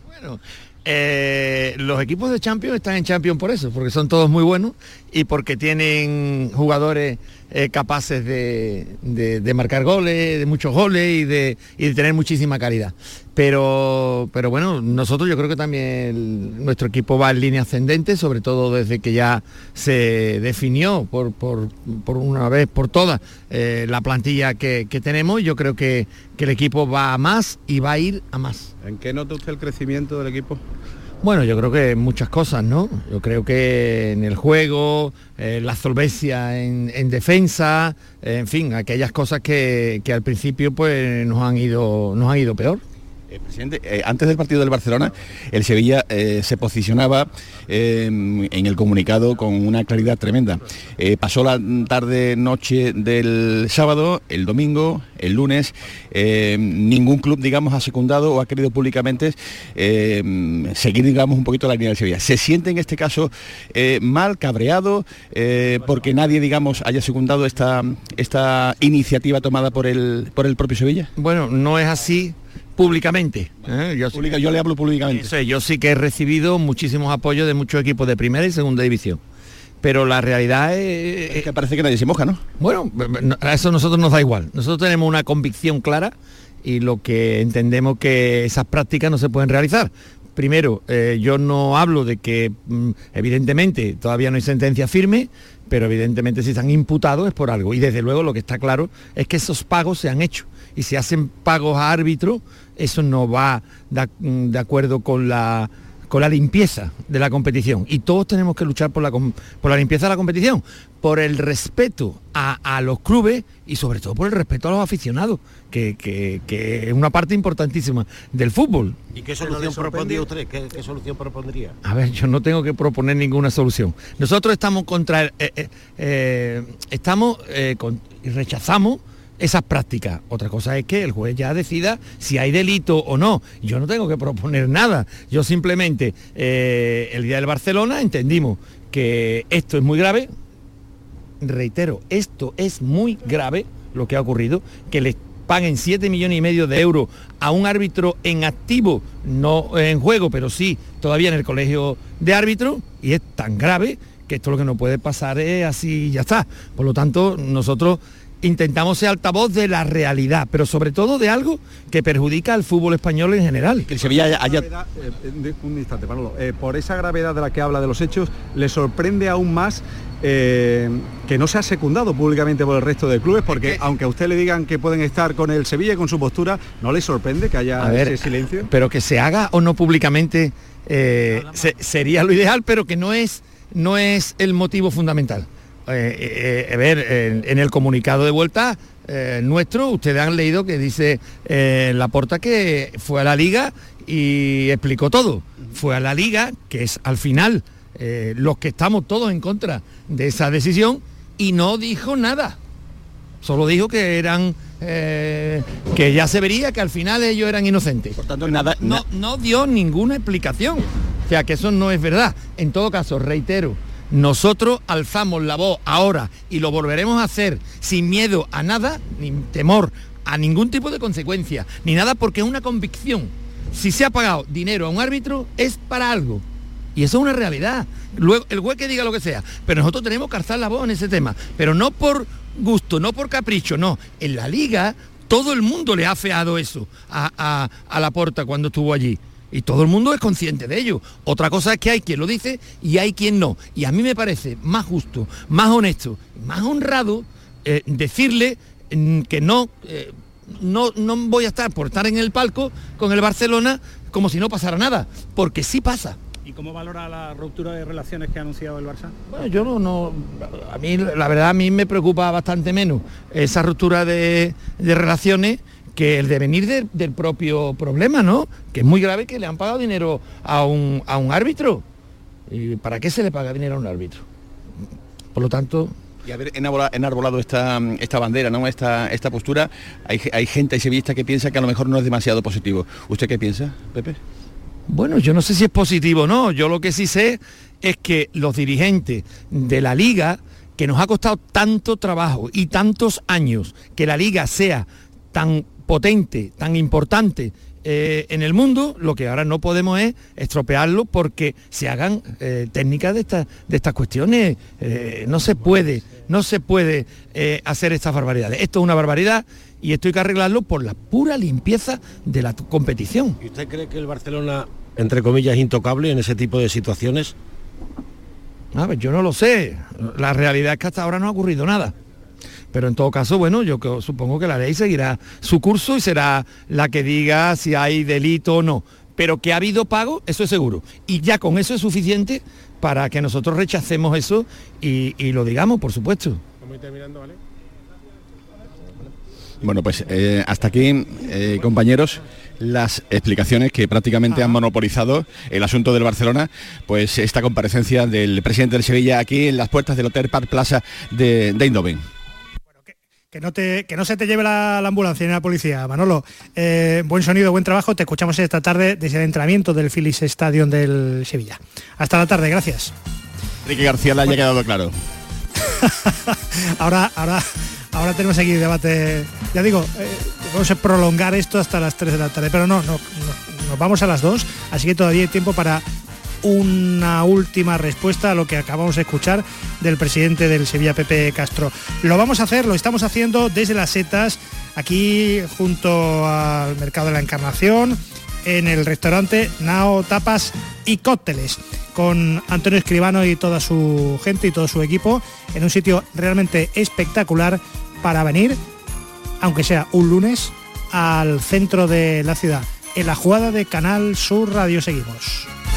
Bueno, eh, los equipos de Champions están en Champions por eso, porque son todos muy buenos y porque tienen jugadores eh, capaces de, de- marcar goles, de muchos goles y de, y de tener muchísima calidad. Pero, pero bueno, nosotros yo creo que también nuestro equipo va en línea ascendente, sobre todo desde que ya se definió por, por- por una vez por todas eh, la plantilla que, que tenemos. Yo creo que, que el equipo va a más y va a ir a más. ¿En qué nota usted el crecimiento del equipo? Bueno, yo creo que muchas cosas, ¿no? Yo creo que en el juego, eh, la solvencia en, en defensa, en fin, aquellas cosas que, que al principio pues nos han ido, nos han ido peor. Eh, presidente, eh, antes del partido del Barcelona, el Sevilla eh, se posicionaba en el comunicado con una claridad tremenda. Pasó la tarde noche del sábado, el domingo, el lunes, ningún club, digamos, ha secundado o ha querido públicamente seguir, digamos, un poquito la línea del Sevilla. ¿Se siente en este caso mal, cabreado, porque nadie, digamos, haya secundado esta, esta iniciativa tomada por el, por el propio Sevilla? Bueno, no es así públicamente. ¿eh? Yo, sí- Pública- yo le hablo públicamente. Eso es, yo sí que he recibido muchísimos apoyos de muchos equipos de primera y segunda división. Pero la realidad es... que parece que nadie se moja, ¿no? Bueno, no- a eso nosotros nos da igual. Nosotros tenemos una convicción clara y lo que entendemos que esas prácticas no se pueden realizar. Primero, eh, yo no hablo de que mm, evidentemente todavía no hay sentencia firme, pero evidentemente si están imputados es por algo. Y desde luego lo que está claro es que esos pagos se han hecho. Y si hacen pagos a árbitro, eso no va de, de acuerdo con la, con la limpieza de la competición. Y todos tenemos que luchar por la, por la limpieza de la competición, por el respeto a, a los clubes y sobre todo por el respeto a los aficionados, que, que- que es una parte importantísima del fútbol. ¿Y qué solución propondría usted? ¿Qué, qué solución propondría? A ver, yo no tengo que proponer ninguna solución. Nosotros estamos contra, el- eh, eh, eh, estamos eh, con- y rechazamos esas prácticas. Otra cosa es que el juez ya decida si hay delito o no. Yo no tengo que proponer nada. Yo simplemente eh, el día del Barcelona entendimos que esto es muy grave. Reitero, esto es muy grave lo que ha ocurrido, que les paguen 7 millones y medio de euros a un árbitro en activo, no en juego, pero sí todavía en el colegio de árbitros, y es tan grave que esto lo que no puede pasar es así y ya está. Por lo tanto, nosotros intentamos ser altavoz de la realidad, pero sobre todo de algo que perjudica al fútbol español en general. Que el Sevilla haya... Eh, de- un instante, Manolo. Eh, por esa gravedad de la que habla de los hechos, ¿le sorprende aún más eh, que no se ha secundado públicamente por el resto de clubes? Porque aunque a usted le digan que pueden estar con el Sevilla y con su postura, ¿no le sorprende que haya A ver, ese silencio? pero que se haga o no públicamente eh, se- sería lo ideal, pero que no es, no es el motivo fundamental. Eh, eh, a ver, en, en el comunicado de vuelta eh, nuestro, ustedes han leído que dice eh, Laporta que fue a la liga y explicó todo. Fue a la liga, que es al final eh, los que estamos todos en contra de esa decisión, y no dijo nada. Solo dijo que eran eh, que ya se vería que al final ellos eran inocentes. Por tanto, nada, no, no dio ninguna explicación. O sea, que eso no es verdad. En todo caso, reitero, nosotros alzamos la voz ahora y lo volveremos a hacer sin miedo a nada, ni temor a ningún tipo de consecuencia, ni nada porque es una convicción. Si se ha pagado dinero a un árbitro es para algo. Y eso es una realidad. Luego, el juez que diga lo que sea. Pero nosotros tenemos que alzar la voz en ese tema. Pero no por gusto, no por capricho, no. En la liga todo el mundo le ha feado eso a, a, a la porta cuando estuvo allí. Y todo el mundo es consciente de ello. Otra cosa es que hay quien lo dice y hay quien no. Y a mí me parece más justo, más honesto, más honrado eh, decirle mm, que no, eh, no, no voy a estar por estar en el palco con el Barcelona como si no pasara nada, porque sí pasa. ¿Y cómo valora la ruptura de relaciones que ha anunciado el Barça? Bueno, yo no, no, a mí la verdad a mí me preocupa bastante menos esa ruptura de, de relaciones que el devenir de, del propio problema, ¿no? Que es muy grave que le han pagado dinero a un, a un árbitro. ¿Y para qué se le paga dinero a un árbitro? Por lo tanto, y haber enarbola- enarbolado esta, esta bandera, ¿no? esta, esta postura, hay, hay gente, hay sevillistas que piensa que a lo mejor no es demasiado positivo. ¿Usted qué piensa, Pepe? Bueno, yo no sé si es positivo o no. Yo lo que sí sé es que los dirigentes de la liga, que nos ha costado tanto trabajo y tantos años que la liga sea tan potente, tan importante eh, en el mundo, lo que ahora no podemos es estropearlo porque se hagan eh, técnicas de, estas de estas cuestiones. Eh, no se puede, no se puede hacer estas barbaridades. Esto es una barbaridad y esto hay que arreglarlo por la pura limpieza de la competición. ¿Y usted cree que el Barcelona, entre comillas, es intocable en ese tipo de situaciones? A ver, yo no lo sé. La realidad es que hasta ahora no ha ocurrido nada. Pero en todo caso, bueno, yo que- supongo que la ley seguirá su curso y será la que diga si hay delito o no. Pero que ha habido pago, eso es seguro. Y ya con eso es suficiente para que nosotros rechacemos eso y, y lo digamos, por supuesto. Vamos terminando, ¿vale? Bueno, pues eh, hasta aquí, eh, compañeros, las explicaciones que prácticamente han monopolizado el asunto del Barcelona, pues esta comparecencia del presidente del Sevilla aquí en las puertas del Hotel Park Plaza de, de Eindhoven. Que no, te, que no se te lleve la, la ambulancia ni la policía, Manolo. Eh, buen sonido, buen trabajo. Te escuchamos esta tarde desde el entrenamiento del Phillies Stadium del Sevilla. Hasta la tarde, gracias. Enrique García le haya quedado claro. Ahora, ahora, ahora tenemos aquí debate. Ya digo, eh, vamos a prolongar esto hasta las 3 de la tarde, pero no, no, no, nos vamos a las 2, así que todavía hay tiempo para una última respuesta a lo que acabamos de escuchar del presidente del Sevilla, Pepe Castro. Lo vamos a hacer, lo estamos haciendo desde las setas, aquí junto al Mercado de la Encarnación, en el restaurante Nao Tapas y Cócteles, con Antonio Escribano y toda su gente y todo su equipo, en un sitio realmente espectacular para venir, aunque sea un lunes, al centro de la ciudad. En la jugada de Canal Sur Radio seguimos.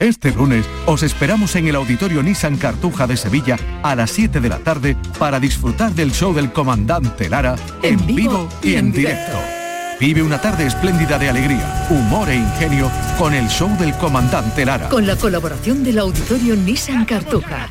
Este lunes os esperamos en el Auditorio Nissan Cartuja de Sevilla a las 7 de la tarde para disfrutar del show del comandante Lara en vivo y en directo. Vive una tarde espléndida de alegría, humor e ingenio con el show del comandante Lara. Con la colaboración del auditorio Nissan Cartuja.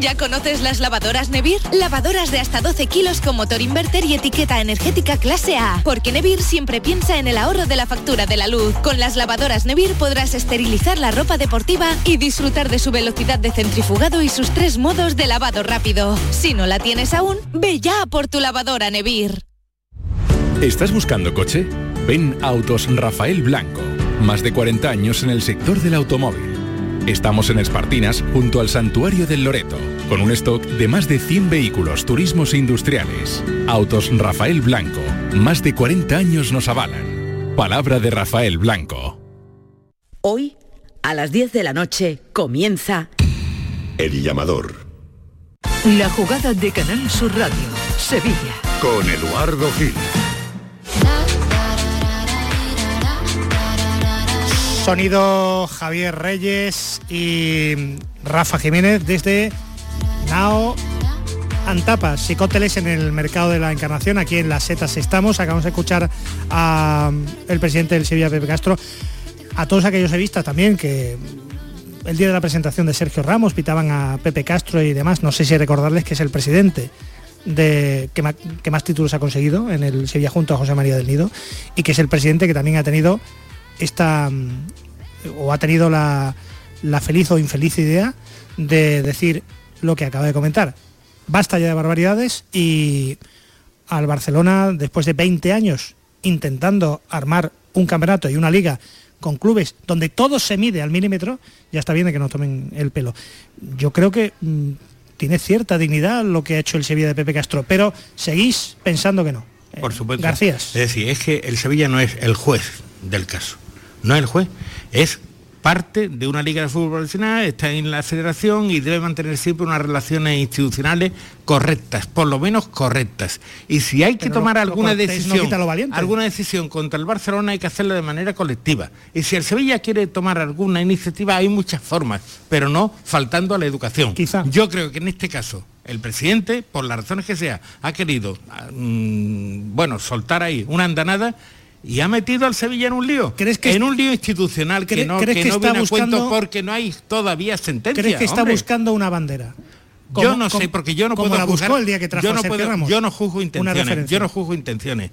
¿Ya conoces las lavadoras Nevir? Lavadoras de hasta 12 kilos con motor inverter y etiqueta energética clase A. Porque Nevir siempre piensa en el ahorro de la factura de la luz. Con las lavadoras Nevir podrás esterilizar la ropa deportiva y disfrutar de su velocidad de centrifugado y sus tres modos de lavado rápido. Si no la tienes aún, ve ya por tu lavadora Nevir. ¿Estás buscando coche? Ven Autos Rafael Blanco. Más de 40 años en el sector del automóvil. Estamos en Espartinas, junto al Santuario del Loreto, con un stock de más de 100 vehículos, turismos e industriales. Autos Rafael Blanco, más de 40 años nos avalan. Palabra de Rafael Blanco. Hoy, a las 10 de la noche, comienza El llamador. La jugada de Canal Sur Radio, Sevilla. Con Eduardo Gil. Sonido Javier Reyes y Rafa Jiménez desde Nao Antapas, psicóteles en el mercado de la Encarnación, aquí en Las Setas estamos. Acabamos de escuchar al presidente del Sevilla, Pepe Castro, a todos aquellos sevistas también que el día de la presentación de Sergio Ramos pitaban a Pepe Castro y demás. No sé si recordarles que es el presidente de que más títulos ha conseguido en el Sevilla junto a José María del Nido y que es el presidente que también ha tenido esta mm, o ha tenido la, la feliz o infeliz idea de decir lo que acaba de comentar. Basta ya de barbaridades y al Barcelona, después de 20 años intentando armar un campeonato y una liga con clubes donde todo se mide al milímetro, ya está bien de que no tomen el pelo. Yo creo que mm, tiene cierta dignidad lo que ha hecho el Sevilla de Pepe Castro, pero seguís pensando que no. Por supuesto. Garcías. Es decir, es que el Sevilla no es el juez del caso. No es el juez, es parte de una liga de fútbol profesional, está en la federación y debe mantener siempre unas relaciones institucionales correctas, por lo menos correctas. Y si hay que Pero tomar lo- alguna decisión, alguna decisión contra el Barcelona hay que hacerlo de manera colectiva. Y si el Sevilla quiere tomar alguna iniciativa, hay muchas formas, pero no faltando a la educación. Yo creo que en este caso el presidente, por las razones que sea, ha querido, ah, mm, bueno, soltar ahí una andanada y ha metido al Sevilla en un lío. en un lío institucional que no, crees que que no está viene a cuento buscando- porque no hay todavía sentencia. ¿Crees que está hombre. buscando una bandera? yo Como- no sé, porque yo no como puedo la buscó juzgar- el día que trajo yo no Sergio puedo- Ramos. Yo no juzgo intenciones. Yo no juzgo intenciones.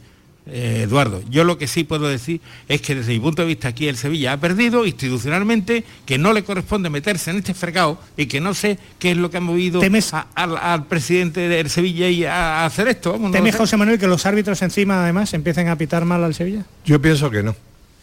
Eh, Eduardo, yo lo que sí puedo decir es que desde mi punto de vista aquí el Sevilla ha perdido institucionalmente, que no le corresponde meterse en este fregado y que no sé qué es lo que ha movido a- al, al presidente del Sevilla y a, a hacer esto. Vamos, no ¿Teme lo sé. José Manuel que los árbitros encima además empiecen a pitar mal al Sevilla? Yo pienso que no,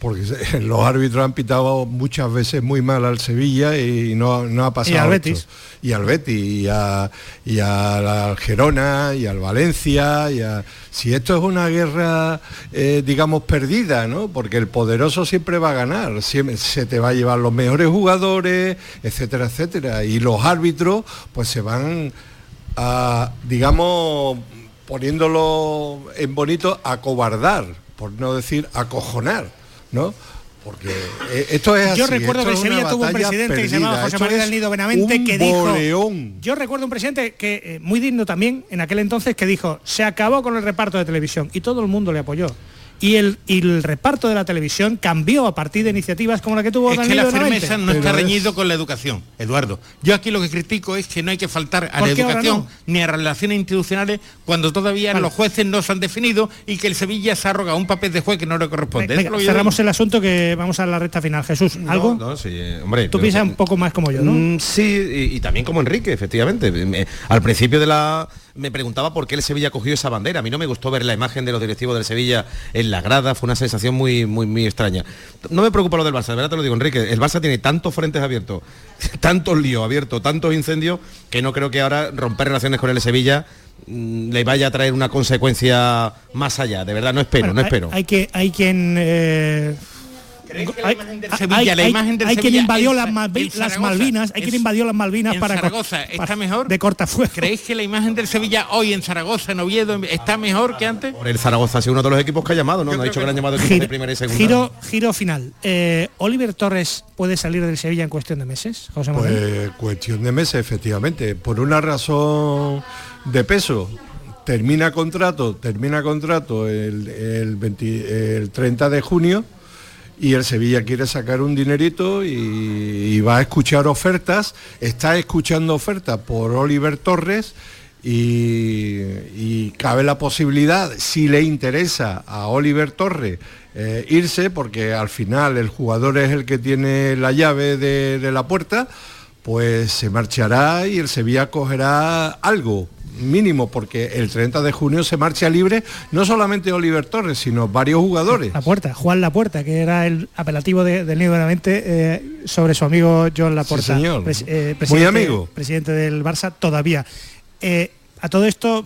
porque los árbitros han pitado muchas veces muy mal al Sevilla y no, no ha pasado. Y al esto. Betis. Y al Betis, y, a, y al Gerona, y al Valencia, y a- Si esto es una guerra, eh, digamos, perdida, ¿no? Porque el poderoso siempre va a ganar, siempre se te va a llevar los mejores jugadores, etcétera, etcétera. Y los árbitros, pues se van a, digamos, poniéndolo en bonito, a cobardar, por no decir acojonar, ¿no? Porque eh, esto es así. Yo recuerdo que Sevilla tuvo un presidente que se llamaba perdida, José esto María del Nido Benavente que dijo. boleón. Yo recuerdo un presidente que, eh, muy digno también, en aquel entonces, que dijo, se acabó con el reparto de televisión y todo el mundo le apoyó. Y el, y el reparto de la televisión cambió a partir de iniciativas como la que tuvo Es que la firmeza no está reñido con la educación, Eduardo. Yo aquí lo que critico es que no hay que faltar a la ¿Por qué ahora educación no? ni a relaciones institucionales cuando todavía Vale. los jueces no se han definido y que el Sevilla se ha arrogado un papel de juez que no le corresponde. Venga, cerramos el asunto que vamos a la recta final. Jesús, ¿algo? No, no, sí, eh, hombre, Tú piensas un poco más como yo, ¿no? Mm, sí, y, y también como Enrique, efectivamente. Me- al principio de la me preguntaba por qué el Sevilla cogió esa bandera. A mí no me gustó ver la imagen de los directivos del Sevilla en la grada, fue una sensación muy, muy, muy extraña. No me preocupa lo del Barça, de verdad te lo digo, Enrique. El Barça tiene tantos frentes abiertos, tantos líos abiertos, tantos incendios, que no creo que ahora romper relaciones con el Sevilla mm, le vaya a traer una consecuencia más allá. De verdad, no espero, Bueno, no hay- espero. Hay, que hay quien eh, hay, Sevilla, hay- la hay- imagen del hay quien invadió en las, Sa- Malvi- en las Zaragoza, Malvinas, hay en quien invadió las Malvinas en para Zaragoza está para- mejor. de cortafuegos. ¿Creéis que la imagen del Sevilla hoy en Zaragoza, en Oviedo, está mejor que antes? Por el Zaragoza ha sido uno de los equipos que ha llamado, ¿no? No ha dicho que le han llamado equipos de primera y segunda. giro, giro final. Eh, Oliver Torres puede salir del Sevilla en cuestión de meses, José Manuel. Pues cuestión de meses, efectivamente. Por una razón de peso. Termina contrato, termina contrato el, el 20 el 30 de junio y el Sevilla quiere sacar un dinerito y, va a escuchar ofertas, está escuchando ofertas por Oliver Torres y, y cabe la posibilidad, si le interesa a Oliver Torres eh, irse, porque al final el jugador es el que tiene la llave de, de la puerta, pues se marchará y el Sevilla cogerá algo, mínimo, porque el 30 de junio se marcha libre no solamente Oliver Torres, sino varios jugadores. La Puerta, Juan La Puerta, que era el apelativo de, del Nido de la Mente eh, sobre su amigo John Laporta. Sí, señor. pres- eh, Muy amigo. Presidente del Barça todavía. Eh, a todo esto,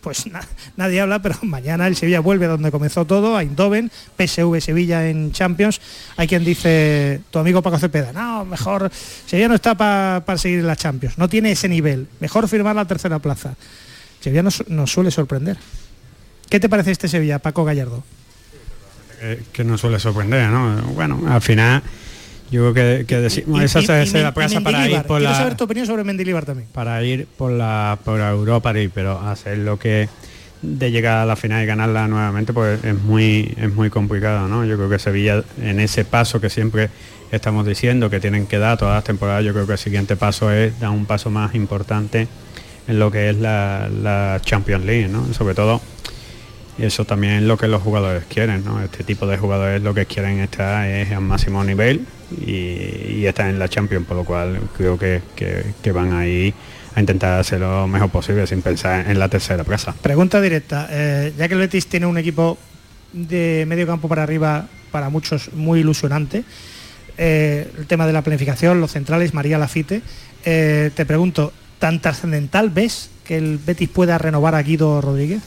pues na- nadie habla, pero mañana el Sevilla vuelve donde comenzó todo, a Eindhoven, PSV Sevilla en Champions. Hay quien dice, tu amigo Paco Cepeda, no, mejor, Sevilla no está pa- para seguir en la Champions, no tiene ese nivel, mejor firmar la tercera plaza. Sevilla nos, nos suele sorprender. ¿Qué te parece este Sevilla, Paco Gallardo? eh, que nos suele sorprender, ¿no? Bueno, al final yo creo que, que decimos, Y- esa y- y Men- la plaza para ir por Quiero la saber tu opinión sobre Mendilibar también. para ir por la por Europa pero hacer lo que de llegar a la final y ganarla nuevamente pues es muy es muy complicado, ¿no? Yo creo que Sevilla en ese paso que siempre estamos diciendo que tienen que dar todas las temporadas, yo creo que el siguiente paso es dar un paso más importante en lo que es la, la Champions League, ¿no? Sobre todo y eso también es lo que los jugadores quieren, ¿no? Este tipo de jugadores lo que quieren estar es al máximo nivel y, y en la Champions, por lo cual creo que, que- que van ahí a intentar hacer lo mejor posible sin pensar en la tercera plaza. Pregunta directa. eh, ya que el Betis tiene un equipo de medio campo para arriba, para muchos muy ilusionante, eh, el tema de la planificación, los centrales, María Lafite, eh, te pregunto, ¿tan trascendental ves que el Betis pueda renovar a Guido Rodríguez?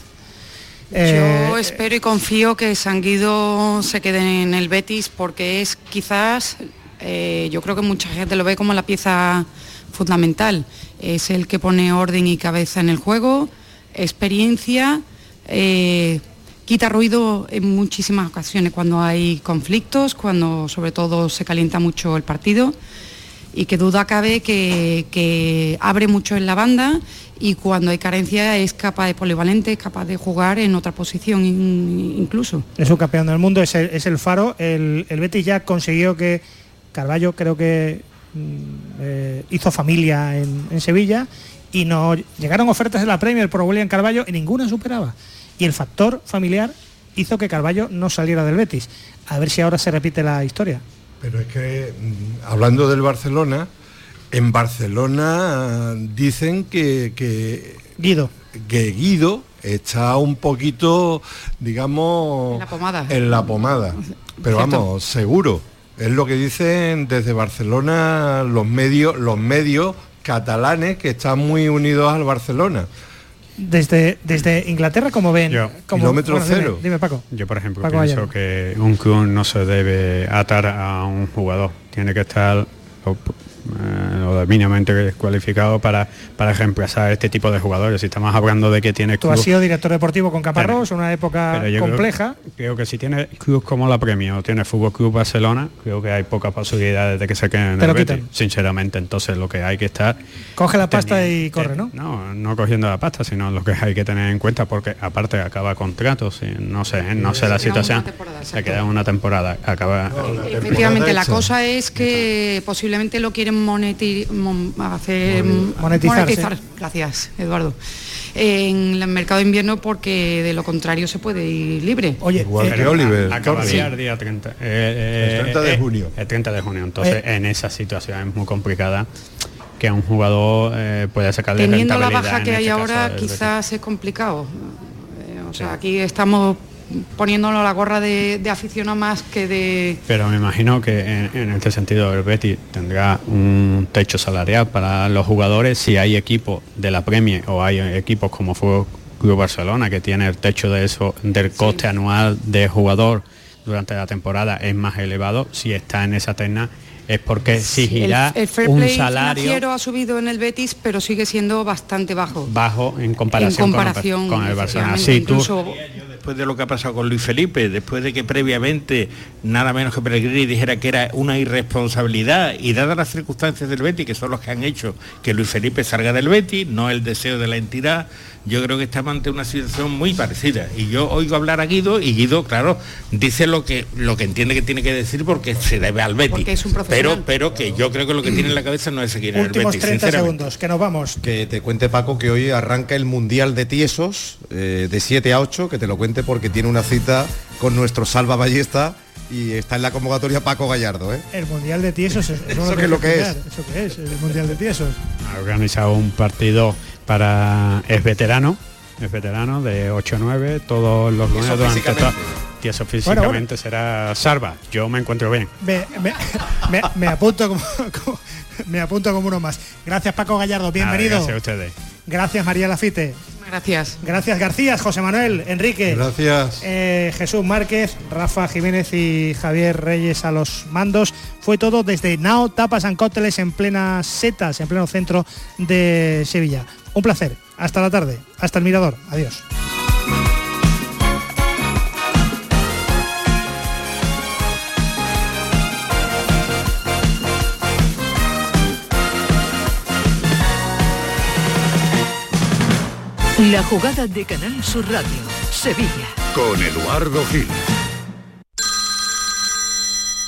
Eh, Yo espero y confío que Sanguido se quede en el Betis porque es quizás, eh, yo creo que mucha gente lo ve como la pieza fundamental. Es el que pone orden y cabeza en el juego, experiencia, eh, quita ruido en muchísimas ocasiones cuando hay conflictos, cuando sobre todo se calienta mucho el partido y que duda cabe que, abre mucho en la banda y cuando hay carencia es capaz de polivalente, es capaz de jugar en otra posición in- incluso. es un campeón del mundo, es el, es el faro. El, el Betis ya consiguió que Carballo creo que mm, eh, hizo familia en, en Sevilla y no llegaron ofertas de la Premier por William Carballo y ninguna superaba. Y el factor familiar hizo que Carballo no saliera del Betis. A ver si ahora se repite la historia. Pero es que, mm, hablando del Barcelona, en Barcelona dicen que, que Guido. que Guido está un poquito, digamos, En la pomada. en la pomada. Pero Cierto. vamos, seguro. Es lo que dicen desde Barcelona los medios, los medios catalanes que están muy unidos al Barcelona. Desde, desde Inglaterra, como ven? como, Kilómetro bueno, cero. Dime, Paco. Yo, por ejemplo, Paco pienso que un club no se debe atar a un jugador. Tiene que estar eh, mínimamente cualificado para, para reemplazar este tipo de jugadores. Si estamos hablando de que tiene Tú has sido director deportivo con Caparrós, una época creo- compleja. Creo, que si tiene clubes como la Premia o tiene Fútbol Club Barcelona, creo que hay pocas posibilidades de que se queden en el Betis, sinceramente. Entonces lo que hay que estar Coge la pasta y corre, ¿no? no, no cogiendo la pasta, sino lo que hay que tener en cuenta, porque aparte acaba contratos, y no sé, no sé la Se queda situación, una temporada, se queda una temporada, acaba Efectivamente, la cosa es que posiblemente lo quieren moneti- mon- hacer Monetizar, monetizar. Gracias, Eduardo. En el mercado de invierno porque de lo contrario se puede ir libre. Oye, Igual eh, que Oliver. Acabaría Sí. el día 30, eh, eh, El 30 de eh, junio. El 30 de junio. Entonces, Eh. en esa situación es muy complicada que un jugador eh, pueda sacar Teniendo la baja que hay este ahora, quizás es complicado. Eh, o sea, aquí estamos poniéndonos la gorra de, de aficionado más que de... Pero me imagino que en, en este sentido el Betis tendrá un techo salarial para los jugadores si hay equipos de la Premier o hay equipos como fue Club Barcelona que tiene el techo de eso del coste anual de jugador durante la temporada es más elevado, si está en esa terna es porque exigirá el, el fair un play salario financiero ha subido en el Betis, pero sigue siendo bastante bajo. bajo en comparación, En con el- comparación, con, el Barcelona. tú- incluso- después de lo que ha pasado con Luis Felipe, después de que previamente nada menos que Pellegrini dijera que era una irresponsabilidad y dadas las circunstancias del Betis, que son los que han hecho que Luis Felipe salga del Betis, no el deseo de la entidad, yo creo que estamos ante una situación muy parecida. Y yo oigo hablar a Guido y Guido, claro, dice lo que, lo que entiende que tiene que decir porque se debe al Betis. Porque es un profesional. pero, pero que yo creo que lo que tiene en la cabeza no es seguir en el Betis, 30 sinceramente. segundos, que nos vamos. Que te cuente Paco que hoy arranca el Mundial de Tiesos eh, de 7 a 8, que te lo cuente porque tiene una cita con nuestro Salva Ballesta y está en la convocatoria Paco Gallardo, ¿eh? El Mundial de Tiesos. Eso, ¿Eso es lo que es? ¿Eso qué es? El Mundial de Tiesos. Ha organizado un partido para es veterano, es veterano de 8-9, todos los lunes durante físicamente. toda- Tieso físicamente será Sarva. Yo me encuentro bien. Me, me- me- me apunto como, como- me apunto como uno más. Gracias Paco Gallardo, bienvenido. Nada, gracias a ustedes. Gracias María Lafite. Gracias. Gracias García, José Manuel, Enrique. Gracias. Eh, Jesús Márquez, Rafa Jiménez y Javier Reyes a los mandos. Fue todo desde Nao Tapas and Cócteles en plena setas, en pleno centro de Sevilla. Un placer. Hasta la tarde. Hasta el mirador. Adiós. La jugada de Canal Sur Radio, Sevilla. Con Eduardo Gil.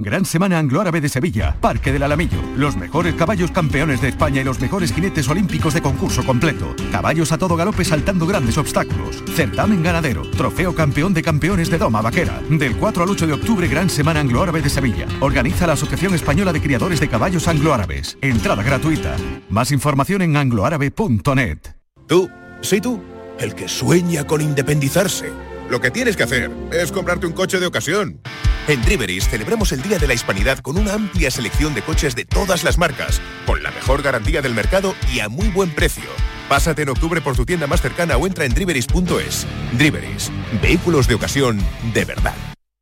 Gran Semana Anglo-Árabe de Sevilla, Parque del Alamillo. Los mejores caballos campeones de España y los mejores jinetes olímpicos de concurso completo. Caballos a todo galope saltando grandes obstáculos. Certamen ganadero. Trofeo campeón de campeones de Doma Vaquera. Del 4 al 8 de octubre, Gran Semana Anglo-Árabe de Sevilla. Organiza la Asociación Española de Criadores de Caballos Anglo-Árabes. Entrada gratuita. Más información en angloárabe.net. Tú, sí tú, el que sueña con independizarse. Lo que tienes que hacer es comprarte un coche de ocasión. En Driveris celebramos el Día de la Hispanidad con una amplia selección de coches de todas las marcas, con la mejor garantía del mercado y a muy buen precio. Pásate en octubre por tu tienda más cercana o entra en driveris.es. Driveris, vehículos de ocasión de verdad.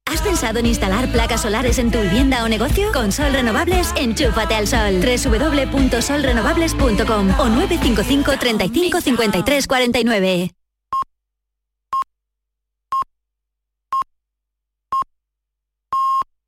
¿Has pensado en instalar placas solares en tu vivienda o negocio? Con Sol Renovables, enchúfate al sol. www.solrenovables.com o 955 35 53 49.